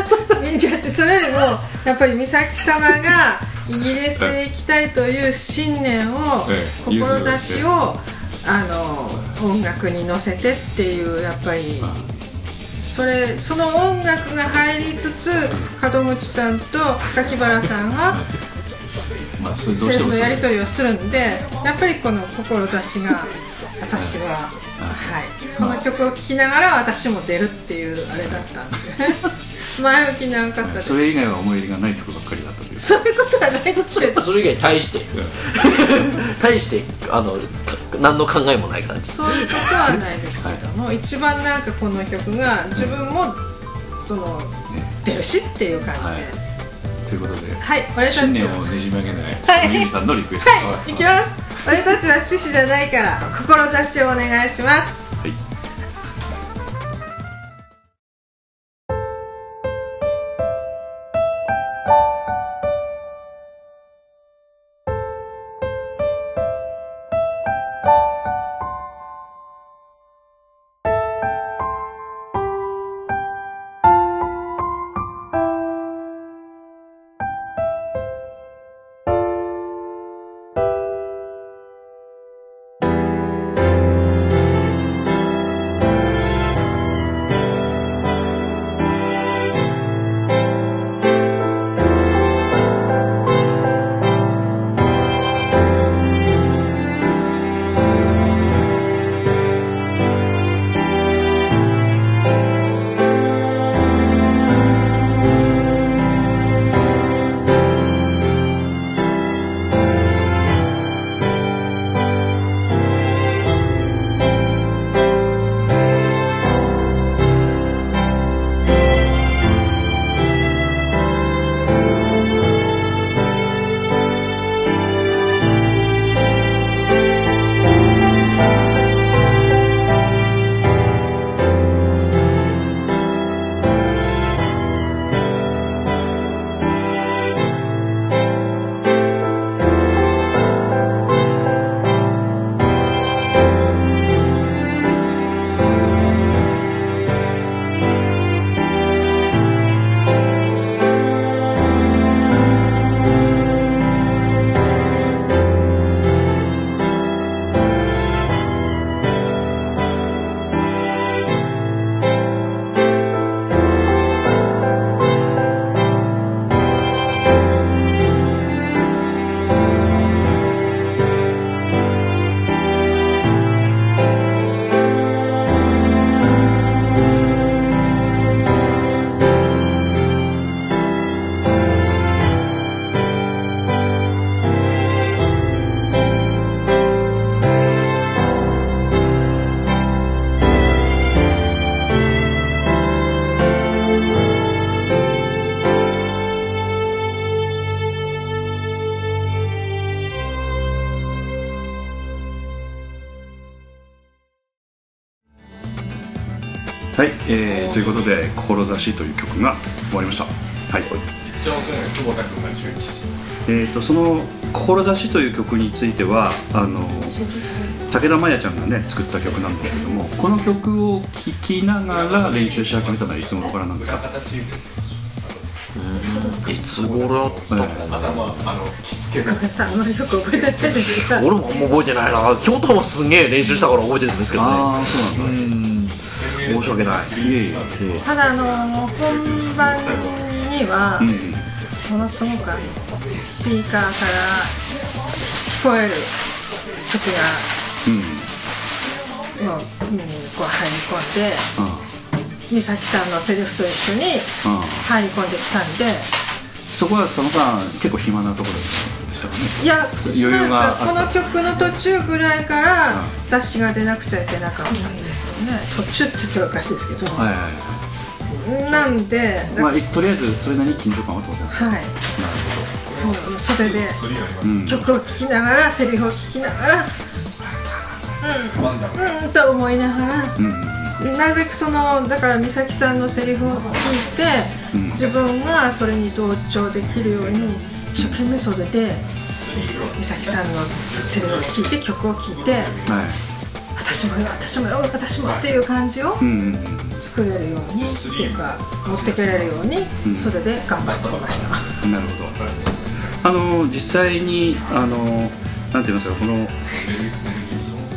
[SPEAKER 3] *laughs*
[SPEAKER 5] じゃってそれよりもやっぱり美咲様がイギリスへ行きたいという信念を
[SPEAKER 3] ええ
[SPEAKER 5] 志をあの音楽に乗せてっていうやっぱりそれその音楽が入りつつ門口さんと榊原さんは *laughs*
[SPEAKER 3] まあそれどう
[SPEAKER 5] セリフのやり取りをするんでやっぱりこの志が私は、はい、この曲を聴きながら私も出るっていうあれだったんで前置き長かったです。
[SPEAKER 3] それ以外は思い入れがない曲ばっかりだったという。
[SPEAKER 5] そういうことはないです。けど
[SPEAKER 4] それ以外に対して。対してあのか何の考えもない感じ。
[SPEAKER 5] そういうことはないですけども、一番なんかこの曲が自分もその出るしっていう感じで、
[SPEAKER 3] はい。ということで
[SPEAKER 5] はい、俺たち
[SPEAKER 3] 信念をねじ曲げない
[SPEAKER 5] はい。
[SPEAKER 3] ミミさんのリクエスト。
[SPEAKER 5] はい、行きます。俺たちは獅子じゃないから志をお願いします
[SPEAKER 3] ということで「志」という曲が終わりました。はい。
[SPEAKER 6] 一応久保田君が中日
[SPEAKER 3] えー、とその「志」という曲についてはあの武田真弥ちゃんがね作った曲なんですけどもこの曲を聴きながら練習し始めたのはいつ頃からなんですか？
[SPEAKER 6] 形
[SPEAKER 4] いつ頃だったのかな。
[SPEAKER 6] 頭あの着付けの
[SPEAKER 5] ごめんな。さいあんまりよく覚えてないですが。
[SPEAKER 4] 俺もあんま覚えてないな。京都もすげえ練習したから覚えてるんですけどね申し訳ない。
[SPEAKER 3] いえいえ。
[SPEAKER 5] ただあの本番には
[SPEAKER 3] うんうん
[SPEAKER 5] ものすごくあのスピーカーから聞こえる時
[SPEAKER 3] うん。
[SPEAKER 5] がもう耳にこう入り込んで
[SPEAKER 3] あ
[SPEAKER 5] 美咲さんのセリフと一緒に
[SPEAKER 3] あ
[SPEAKER 5] 入り込んできたんで。
[SPEAKER 3] そこは佐野さん結構暇なところですよね。
[SPEAKER 5] いや
[SPEAKER 3] 余裕が
[SPEAKER 5] この曲の途中ぐらいから私が出なくちゃいけなかったんですよね。途中って言ったらおかしいですけど、
[SPEAKER 3] はいはいはい。
[SPEAKER 5] なんで、
[SPEAKER 3] まあ、とりあえずそれなりに緊張感は当然なる
[SPEAKER 5] はいもう袖で曲を聴きながらセリフを聞きながらうん。うんと思いながら
[SPEAKER 3] うん。
[SPEAKER 5] なるべくそのだから美咲さんのセリフを聞いて、
[SPEAKER 3] うん。
[SPEAKER 5] 自分がそれに同調できるように一生懸命袖で美咲さんのセリフを聞いて曲を聞いて
[SPEAKER 3] はい。
[SPEAKER 5] 私私もよ私もよ私もっていう感じを
[SPEAKER 3] うんうんうん。
[SPEAKER 5] 作れるようにっていうか持ってけれるように
[SPEAKER 3] うん。
[SPEAKER 5] それで頑張ってました、
[SPEAKER 3] なるほど。あの実際にあのなんて言いますかこの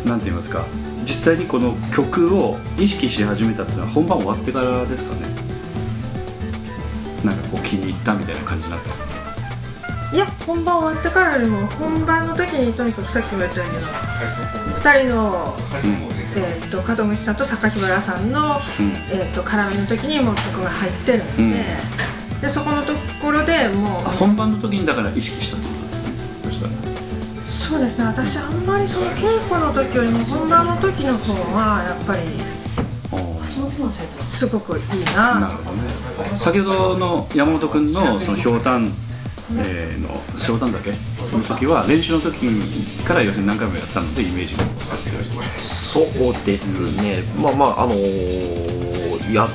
[SPEAKER 3] なんて言いますか実際にこの曲を意識し始めたっていうのは本番終わってからですかね。なんかこう気に入ったみたいな感じになった
[SPEAKER 5] いや本番終わってからよりも本番の時にとにかくさっきも言ったように2人の、えー、と門口さんと榊原さんの、
[SPEAKER 3] うん。
[SPEAKER 5] えー、と絡みの時にもう曲が入ってるので,、
[SPEAKER 3] うん。
[SPEAKER 5] でそこのところでもう
[SPEAKER 3] あ本番の時にだから意識したってことですね。そしたら。
[SPEAKER 5] そうですね私あんまりその稽古の時よりも本番の時の方がやっぱりすごくいいな。
[SPEAKER 3] なるほどね。先ほどの山本君のそのひょうたん、えーのひょうたんだけの時は練習の時から要するに何回もやったのでイメージがあって
[SPEAKER 4] そうですね、まあまああのーやっ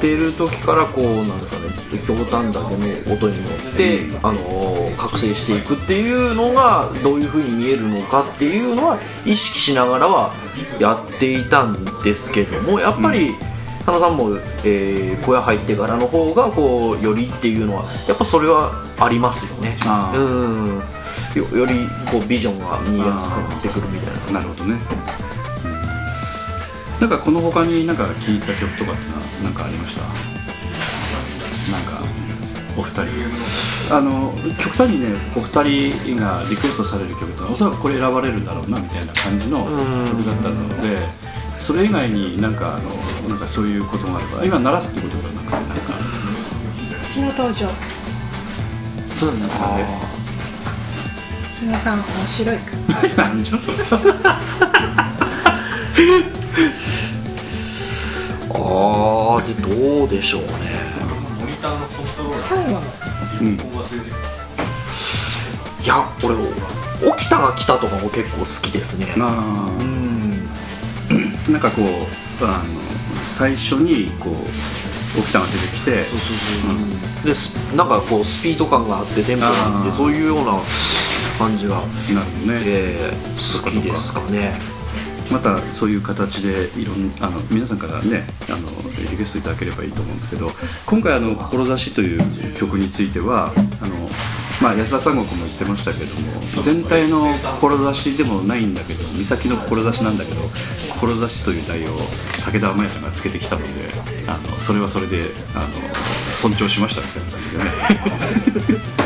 [SPEAKER 4] てる時からこうなんですかねひょうたんだけの音に乗って、あのー覚醒していくっていうのがどういう風に見えるのかっていうのは意識しながらはやっていたんですけどもやっぱり、佐野さんも、えー小屋入ってからの方がこうよりっていうのはやっぱそれはありますよね。うん。よよりこうビジョンが見えやすくなってくるみたいな。
[SPEAKER 3] なるほどね、なんかこの他になんか聴いた曲とかっていうのは何かありました？なんかお二人あの極端にねお二人がリクエストされる曲ってのはおそらくこれ選ばれるだろうなみたいな感じの曲だったのでそれ以外になんかあのなんかそういうことがあれば今鳴らすってことがなんかなんか。
[SPEAKER 5] 日の登場。
[SPEAKER 3] そうだなぜ
[SPEAKER 5] 日野さん面白いか。*laughs*
[SPEAKER 3] 何じゃそれ。*laughs*
[SPEAKER 4] ああでどうでしょうね。
[SPEAKER 6] モニターのコントローラー
[SPEAKER 5] 最後の。
[SPEAKER 3] うん
[SPEAKER 4] いや俺起きたが来たとかも結構好きですね。
[SPEAKER 3] あー。
[SPEAKER 4] うん
[SPEAKER 3] なんかこうあの最初にこう沖田が出てきて
[SPEAKER 4] そうそうそう、ですなんかこうスピード感があってテンポがあって
[SPEAKER 3] あー。
[SPEAKER 4] そういうような感じが、
[SPEAKER 3] なるほどね、
[SPEAKER 4] えー好きですかね。
[SPEAKER 3] またそういう形でいろんあの皆さんからねあのリクエストいただければいいと思うんですけど今回あの「志」という曲についてはあの、まあ、安田三国も言ってましたけども全体の志でもないんだけど美咲の志なんだけど志という題を武田真弥ちゃんがつけてきたのであのそれはそれであの尊重しましたみたいな感じでね。*laughs*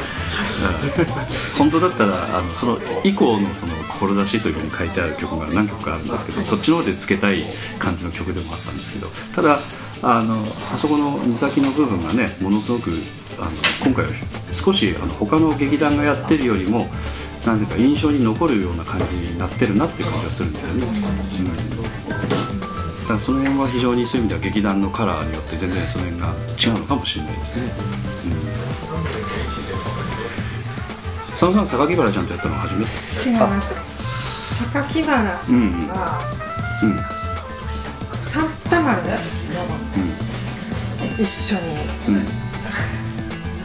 [SPEAKER 3] 本当だったらあのその以降のその志というふうに書いてある曲が何曲かあるんですけどそっちの方でつけたい感じの曲でもあったんですけどただあのあそこの岬の部分がねものすごくあの今回は少しあの他の劇団がやってるよりもなんていうか印象に残るような感じになってるなっていう感じがするんだよね。うん。だからその辺は非常にそういう意味では劇団のカラーによって全然その辺が違うのかもしれないですね。佐野さん榊原ちゃんとやったのは初めて
[SPEAKER 5] 違います。榊原さんは、
[SPEAKER 3] うん
[SPEAKER 5] サンタマルの時
[SPEAKER 3] うん。
[SPEAKER 5] も一緒に。
[SPEAKER 3] うん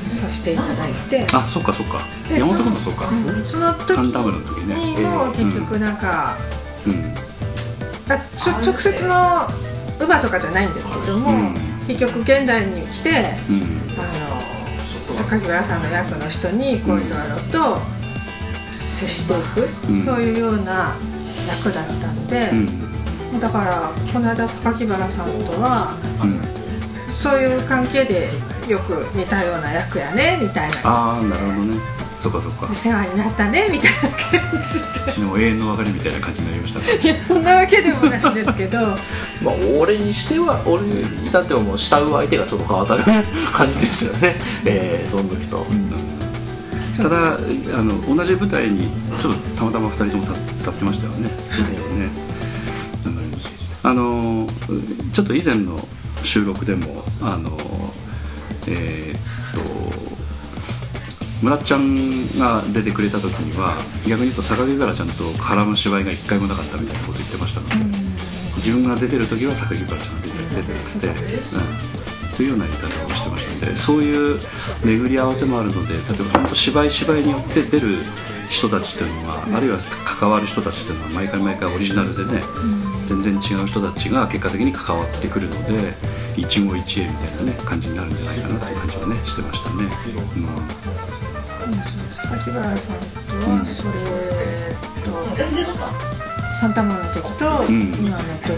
[SPEAKER 5] させていただいて。
[SPEAKER 3] あそっかそっか。
[SPEAKER 5] で
[SPEAKER 3] 山本君もそうか。
[SPEAKER 5] うんその時にも結局なんか、
[SPEAKER 3] うん。
[SPEAKER 5] あちょ直接の乳母とかじゃないんですけども、
[SPEAKER 3] うん。
[SPEAKER 5] 結局現代に来て
[SPEAKER 3] うん。
[SPEAKER 5] あの榊原さんの役の人にこういろいろと接していく、
[SPEAKER 3] うん。
[SPEAKER 5] そういうような役だったんで、
[SPEAKER 3] うん。
[SPEAKER 5] だからこの間榊原さんとは
[SPEAKER 3] うん
[SPEAKER 5] そういう関係でよく似たような役やねみたいな
[SPEAKER 3] ああ
[SPEAKER 5] 感じ。で
[SPEAKER 3] なるほどね。そっかそっか。
[SPEAKER 5] お世話になったねみたいな感じ
[SPEAKER 3] で。も永遠の別れみたいな感じになりました *laughs*
[SPEAKER 5] いやそんなわけでもないんですけど。*laughs*
[SPEAKER 4] まあ俺にしては俺に至ってはもう慕う相手がちょっと変わった感じですよね。*laughs* えー、その時と、
[SPEAKER 3] ただあの同じ舞台にちょっとたまたま2人とも立立ってましたよね。そうだよね、うんあのちょっと以前の収録でもあのえーっと村ちゃんが出てくれた時には逆に言うと榊原ちゃんと絡む芝居が一回もなかったみたいなこと言ってましたので、自分が出てる時は榊原ちゃんが出て出てなくて、うん、というような言い方をしてましたのでそういう巡り合わせもあるので例えば本当芝居芝居によって出る人たちっていうのは、あるいは関わる人たちっていうのは毎回毎回オリジナルでね、全然違う人たちが結果的に関わってくるので一期一会みたいなね感じになるんじゃないかなって感じはねしてましたね、
[SPEAKER 5] 榊原さん。とはそれとサンタモの時と今の時、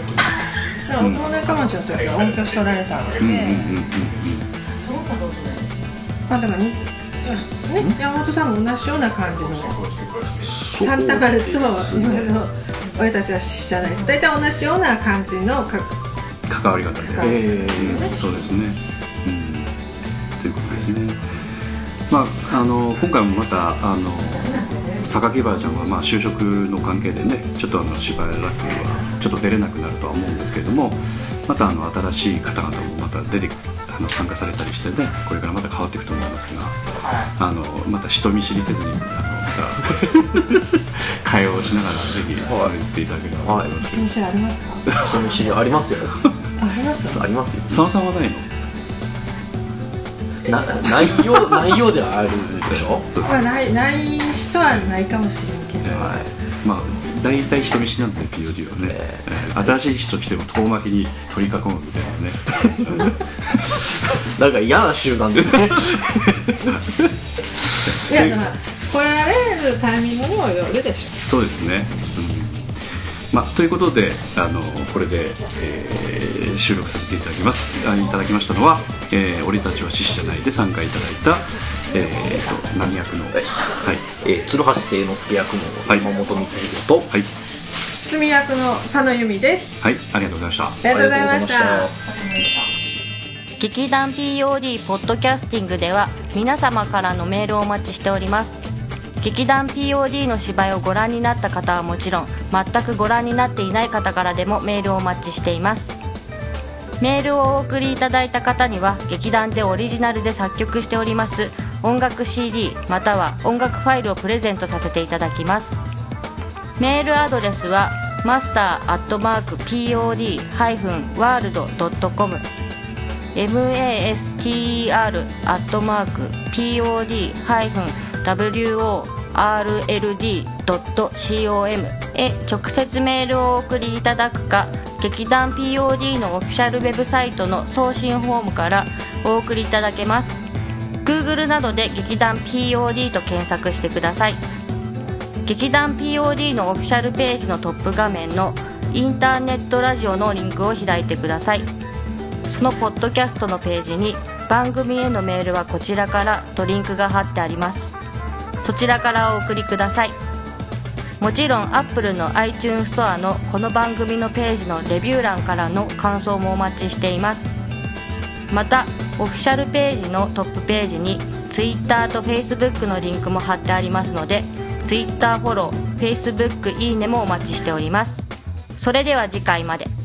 [SPEAKER 5] だから大仲町の時は音響しとられたので、
[SPEAKER 3] うん、うん。うん。うん。うん。
[SPEAKER 5] まあでもねね、山本さん。も同じような感じのサンタバルと今の俺たちは死者ない。と大体同じような感じのか
[SPEAKER 3] 関わり方で。
[SPEAKER 5] 関わり方
[SPEAKER 4] え
[SPEAKER 5] ですよね、
[SPEAKER 3] うんそうですね、うん、ということですね。まああの今回もまたあの榊原ちゃんはまあ就職の関係でねちょっとあのしばらくはちょっと出れなくなるとは思うんですけれどもまたあの新しい方々もまた出てあの参加されたりしてねこれからまた変わっていくと思いますが、あのまた人見知りせずにあの *laughs* 会話をしながらぜひ進めていただければと思います。けど、
[SPEAKER 5] 人見知りありますか？
[SPEAKER 4] 人見知りありますよ。
[SPEAKER 5] あります
[SPEAKER 4] ありますよ
[SPEAKER 3] 佐野さんはないの？
[SPEAKER 4] な内容 *laughs* 内容ではあるでしょ？
[SPEAKER 5] まあないない人はないかもしれんけど、
[SPEAKER 4] はい。
[SPEAKER 3] まあ大体人見知りなんで POD はね、
[SPEAKER 4] え
[SPEAKER 3] え。ー新しい人来ても遠巻きに取り囲むみたいなね。*laughs*
[SPEAKER 4] なんか嫌な集団ですね。
[SPEAKER 5] いやでも来られるタイミングにもよるでしょ。
[SPEAKER 3] そうですね、うん。まあ、ということであのこれで、えー収録させていただきます。あいただきましたのは「えー俺たちは獅子じゃない」で参加いただいた、えー、と何役のはい。
[SPEAKER 4] えー鶴橋清之助役の
[SPEAKER 3] はい。
[SPEAKER 4] 山本光弘と、
[SPEAKER 3] はい。
[SPEAKER 5] 住役の佐野由美です、
[SPEAKER 3] はい。ありがとうございました。
[SPEAKER 5] ありがとうございました。
[SPEAKER 4] ありがとうございました。
[SPEAKER 2] 劇団 POD ポッドキャスティングでは皆様からのメールをお待ちしております劇団 POD の芝居をご覧になった方はもちろん全くご覧になっていない方からでもメールをお待ちしています。メールをお送りいただいた方には劇団でオリジナルで作曲しております音楽 CD または音楽ファイルをプレゼントさせていただきます。メールアドレスはマスターアットマーク POD-world.com rld.com へ直接メールをお送りいただくか劇団 POD のオフィシャルウェブサイトの送信フォームからお送りいただけます。Google などで劇団 POD と検索してください。劇団 POD のオフィシャルページのトップ画面のインターネットラジオのリンクを開いてください。そのポッドキャストのページに番組へのメールはこちらからとリンクが貼ってあります。そちらからお送りください。もちろん Apple の iTunes ストアのこの番組のページのレビュー欄からの感想もお待ちしています。またオフィシャルページのトップページに Twitter と Facebook のリンクも貼ってありますので Twitter フォロー Facebook いいねもお待ちしております。それでは次回まで。